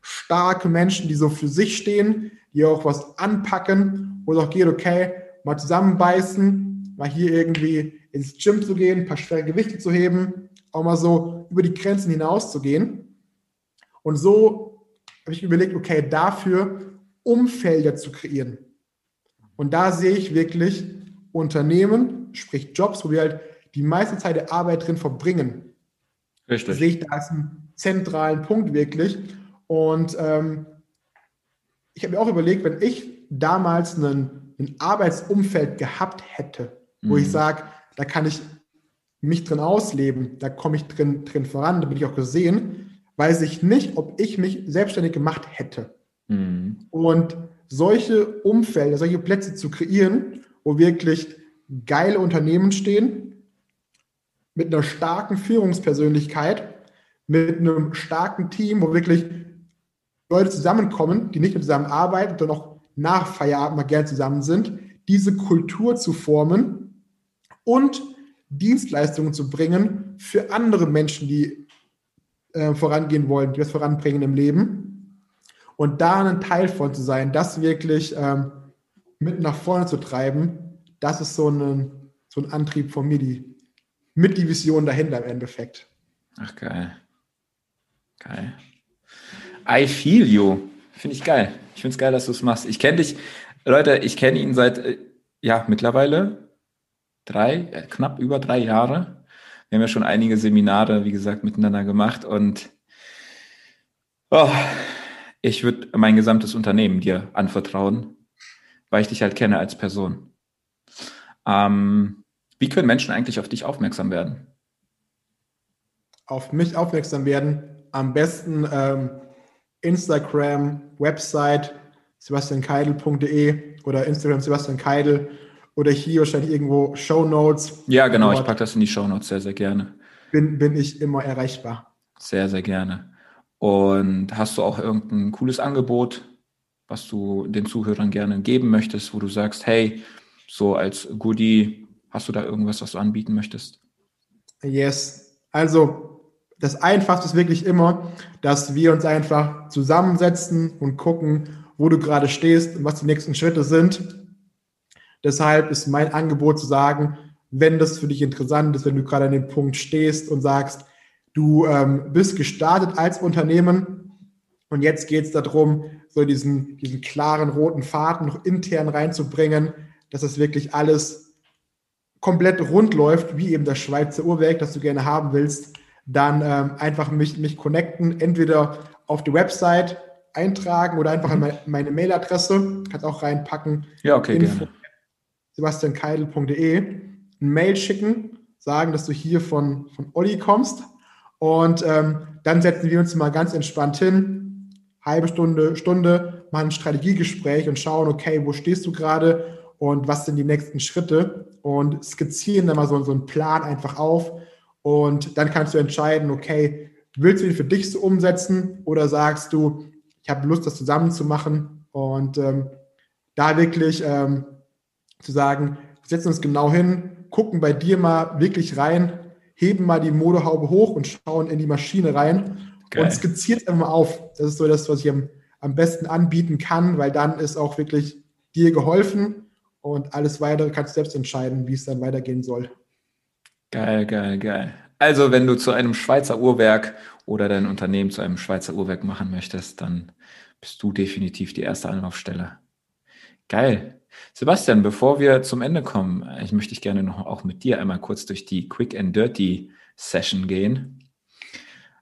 starke Menschen, die so für sich stehen, die auch was anpacken, wo es auch geht, okay, mal zusammenbeißen, mal hier irgendwie ins Gym zu gehen, ein paar schwere Gewichte zu heben, auch mal so über die Grenzen hinaus zu gehen. Und so habe ich überlegt, okay, dafür Umfelder zu kreieren. Und da sehe ich wirklich Unternehmen, sprich Jobs, wo wir halt die meiste Zeit der Arbeit drin verbringen. Richtig. Sehe ich da als einen zentralen Punkt wirklich. Und ähm, ich habe mir auch überlegt, wenn ich damals einen, ein Arbeitsumfeld gehabt hätte, wo mhm. ich sage, da kann ich mich drin ausleben, da komme ich drin, drin voran, da bin ich auch gesehen, weiß ich nicht, ob ich mich selbstständig gemacht hätte. Mhm. Und solche Umfelder, solche Plätze zu kreieren, wo wirklich geile Unternehmen stehen, mit einer starken Führungspersönlichkeit, mit einem starken Team, wo wirklich Leute zusammenkommen, die nicht nur zusammen arbeiten, sondern auch nach Feierabend mal gern zusammen sind, diese Kultur zu formen und Dienstleistungen zu bringen für andere Menschen, die äh, vorangehen wollen, die was voranbringen im Leben. Und da ein Teil von zu sein, das wirklich ähm, mit nach vorne zu treiben, das ist so ein, so ein Antrieb von mir, die, mit die Vision dahinter im Endeffekt. Ach, geil. Geil. I feel you. Finde ich geil. Ich finde es geil, dass du es machst. Ich kenne dich, Leute, ich kenne ihn seit, äh, ja, mittlerweile drei, äh, knapp über drei Jahre. Wir haben ja schon einige Seminare, wie gesagt, miteinander gemacht und oh, ich würde mein gesamtes Unternehmen dir anvertrauen, weil ich dich halt kenne als Person. Ähm, wie können Menschen eigentlich auf dich aufmerksam werden? Auf mich aufmerksam werden, am besten ähm, Instagram, Website sebastiankeidel.de oder Instagram Sebastian Keidel oder hier wahrscheinlich irgendwo Show Notes. Ja, genau, ich packe das in die Show Notes sehr, sehr gerne. Bin, bin ich immer erreichbar. Sehr, sehr gerne. Und hast du auch irgendein cooles Angebot, was du den Zuhörern gerne geben möchtest, wo du sagst, hey, so als Goodie, hast du da irgendwas, was du anbieten möchtest? Yes. Also das Einfachste ist wirklich immer, dass wir uns einfach zusammensetzen und gucken, wo du gerade stehst und was die nächsten Schritte sind. Deshalb ist mein Angebot zu sagen, wenn das für dich interessant ist, wenn du gerade an dem Punkt stehst und sagst, du ähm, bist gestartet als Unternehmen und jetzt geht es darum, so diesen, diesen klaren roten Faden noch intern reinzubringen, dass das wirklich alles komplett rund läuft, wie eben das Schweizer Uhrwerk, das du gerne haben willst, dann ähm, einfach mich, mich connecten, entweder auf die Website eintragen oder einfach mhm. an meine, Mailadresse, kannst auch reinpacken. Ja, okay, info, sebastiankeidel.de, ein Mail schicken, sagen, dass du hier von, von Olli kommst und ähm, dann setzen wir uns mal ganz entspannt hin, halbe Stunde, Stunde, machen ein Strategiegespräch und schauen, okay, wo stehst du gerade und was sind die nächsten Schritte und skizzieren dann mal so, so einen Plan einfach auf und dann kannst du entscheiden, okay, willst du ihn für dich so umsetzen oder sagst du, ich habe Lust, das zusammen zu machen und ähm, da wirklich ähm, zu sagen, wir setzen uns genau hin, gucken bei dir mal wirklich rein, heben mal die Motorhaube hoch und schauen in die Maschine rein Geil. und skizziert einfach mal auf. Das ist so das, was ich am, am besten anbieten kann, weil dann ist auch wirklich dir geholfen und alles weitere kannst du selbst entscheiden, wie es dann weitergehen soll. Geil, geil, geil. Also, wenn du zu einem Schweizer Uhrwerk oder dein Unternehmen zu einem Schweizer Uhrwerk machen möchtest, dann bist du definitiv die erste Anlaufstelle. Geil. Sebastian, bevor wir zum Ende kommen, ich möchte ich gerne noch auch mit dir einmal kurz durch die Quick and Dirty Session gehen.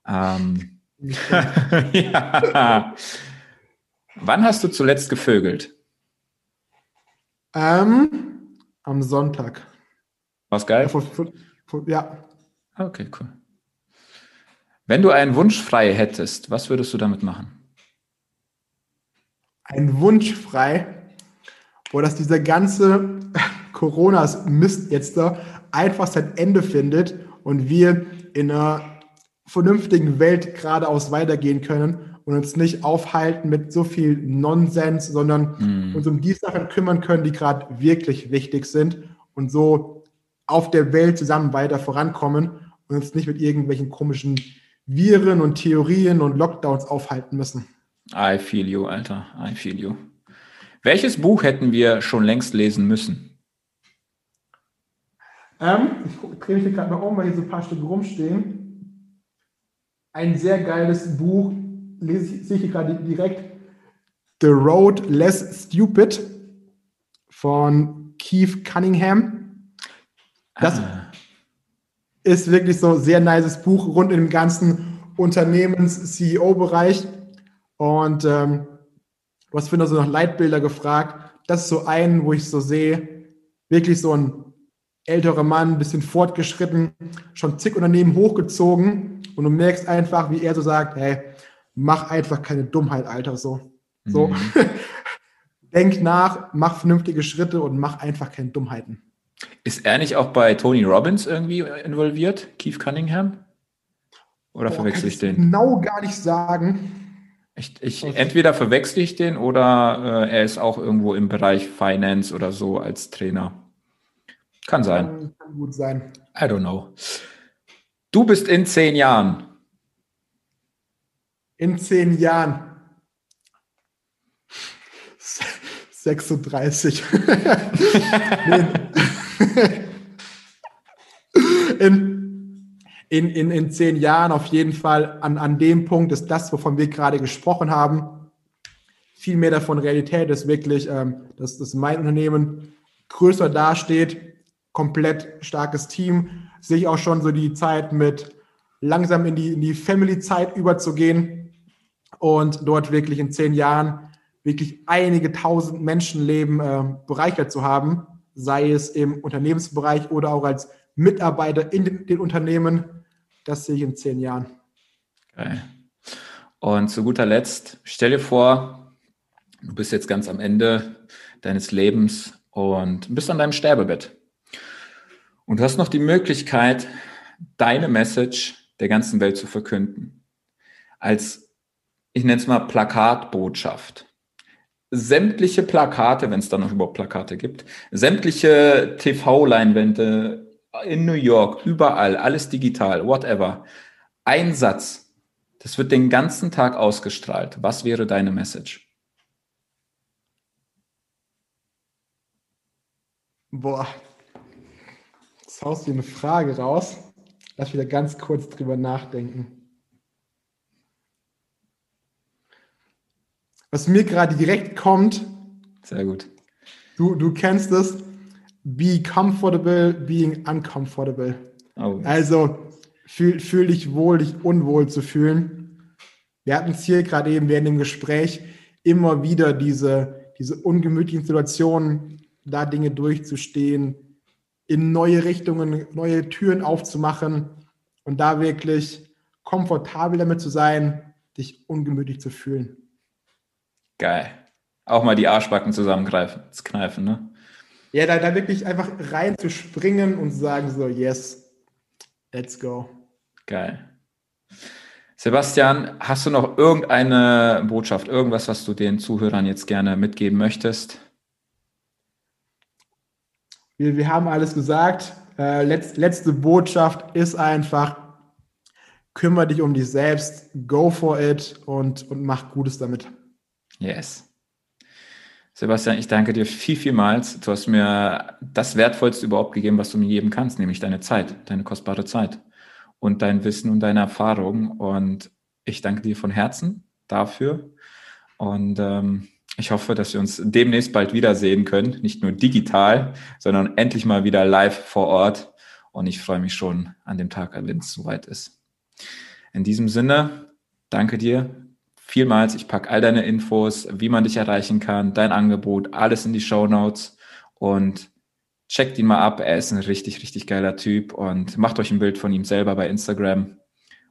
Ähm, ja. Wann hast du zuletzt gevögelt? Ähm, am Sonntag. Was geil? Ja. Okay, cool. Wenn du einen Wunsch frei hättest, was würdest du damit machen? Ein Wunsch frei, wo dass dieser ganze Corona-Mist jetzt da einfach sein Ende findet und wir in einer vernünftigen Welt geradeaus weitergehen können und uns nicht aufhalten mit so viel Nonsens, sondern mm. uns um die Sachen kümmern können, die gerade wirklich wichtig sind und so auf der Welt zusammen weiter vorankommen und uns nicht mit irgendwelchen komischen Viren und Theorien und Lockdowns aufhalten müssen. I feel you, Alter. I feel you. Welches Buch hätten wir schon längst lesen müssen? Ähm, ich drehe mich hier gerade mal um, weil hier so ein paar Stück rumstehen. Ein sehr geiles Buch, lese ich, sehe ich hier gerade direkt. The Road Less Stupid von Keith Cunningham. Das ah. ist wirklich so ein sehr nices Buch rund im ganzen Unternehmens-CEO-Bereich. Und ähm, du hast vorhin so nach Leitbilder gefragt. Das ist so ein, wo ich so sehe, wirklich so ein älterer Mann, ein bisschen fortgeschritten, schon zig Unternehmen hochgezogen und du merkst einfach, wie er so sagt, hey, mach einfach keine Dummheit, Alter, so. So. Mhm. Denk nach, mach vernünftige Schritte und mach einfach keine Dummheiten. Ist er nicht auch bei Tony Robbins irgendwie involviert, Keith Cunningham? Oder Boah, verwechsel ich den? Genau gar nicht sagen. Ich, ich, entweder verwechsel ich den oder äh, er ist auch irgendwo im Bereich Finance oder so als Trainer. Kann sein. Kann, kann gut sein. I don't know. Du bist in zehn Jahren. In zehn Jahren. 36. in, in, in, in zehn Jahren auf jeden Fall an, an dem Punkt ist das, wovon wir gerade gesprochen haben, viel mehr davon Realität ist wirklich, ähm, dass, dass mein Unternehmen größer dasteht, komplett starkes Team, sich auch schon so die Zeit mit langsam in die, in die Family-Zeit überzugehen und dort wirklich in zehn Jahren wirklich einige tausend Menschenleben äh, bereichert zu haben, sei es im Unternehmensbereich oder auch als Mitarbeiter in den, den Unternehmen. Das sehe ich in zehn Jahren. Geil. Und zu guter Letzt, stell dir vor, du bist jetzt ganz am Ende deines Lebens und bist an deinem Sterbebett. Und du hast noch die Möglichkeit, deine Message der ganzen Welt zu verkünden. Als, ich nenne es mal Plakatbotschaft sämtliche Plakate, wenn es da noch überhaupt Plakate gibt, sämtliche TV-Leinwände in New York, überall, alles digital, whatever. Ein Satz, das wird den ganzen Tag ausgestrahlt. Was wäre deine Message? Boah, jetzt haust du eine Frage raus. Lass wieder ganz kurz drüber nachdenken. was mir gerade direkt kommt. Sehr gut. Du, du kennst es. Be comfortable being uncomfortable. Oh. Also fühl, fühl dich wohl, dich unwohl zu fühlen. Wir hatten es hier gerade eben während dem Gespräch immer wieder diese, diese ungemütlichen Situationen, da Dinge durchzustehen, in neue Richtungen, neue Türen aufzumachen und da wirklich komfortabel damit zu sein, dich ungemütlich zu fühlen. Geil. Auch mal die Arschbacken zusammengreifen, kneifen, ne? Ja, da, da wirklich einfach rein zu springen und sagen so, yes, let's go. Geil. Sebastian, hast du noch irgendeine Botschaft, irgendwas, was du den Zuhörern jetzt gerne mitgeben möchtest? Wir, wir haben alles gesagt. Äh, letz, letzte Botschaft ist einfach, kümmere dich um dich selbst, go for it und, und mach Gutes damit. Yes. Sebastian, ich danke dir viel, vielmals. Du hast mir das Wertvollste überhaupt gegeben, was du mir geben kannst, nämlich deine Zeit, deine kostbare Zeit und dein Wissen und deine Erfahrung. Und ich danke dir von Herzen dafür. Und ähm, ich hoffe, dass wir uns demnächst bald wiedersehen können, nicht nur digital, sondern endlich mal wieder live vor Ort. Und ich freue mich schon an dem Tag, wenn es soweit ist. In diesem Sinne, danke dir vielmals. Ich packe all deine Infos, wie man dich erreichen kann, dein Angebot, alles in die Show Notes und checkt ihn mal ab. Er ist ein richtig, richtig geiler Typ und macht euch ein Bild von ihm selber bei Instagram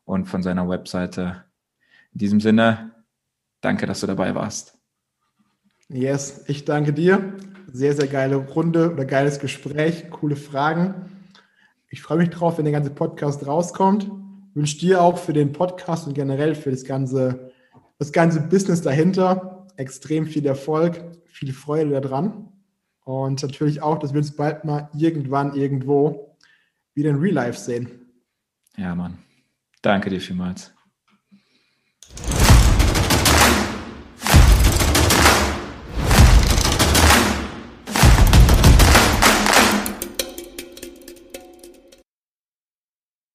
und von seiner Webseite. In diesem Sinne, danke, dass du dabei warst. Yes, ich danke dir. Sehr, sehr geile Runde oder geiles Gespräch, coole Fragen. Ich freue mich drauf, wenn der ganze Podcast rauskommt. Ich wünsche dir auch für den Podcast und generell für das ganze das ganze Business dahinter. Extrem viel Erfolg, viel Freude daran. Und natürlich auch, dass wir uns bald mal irgendwann irgendwo wieder in Real Life sehen. Ja, Mann. Danke dir vielmals.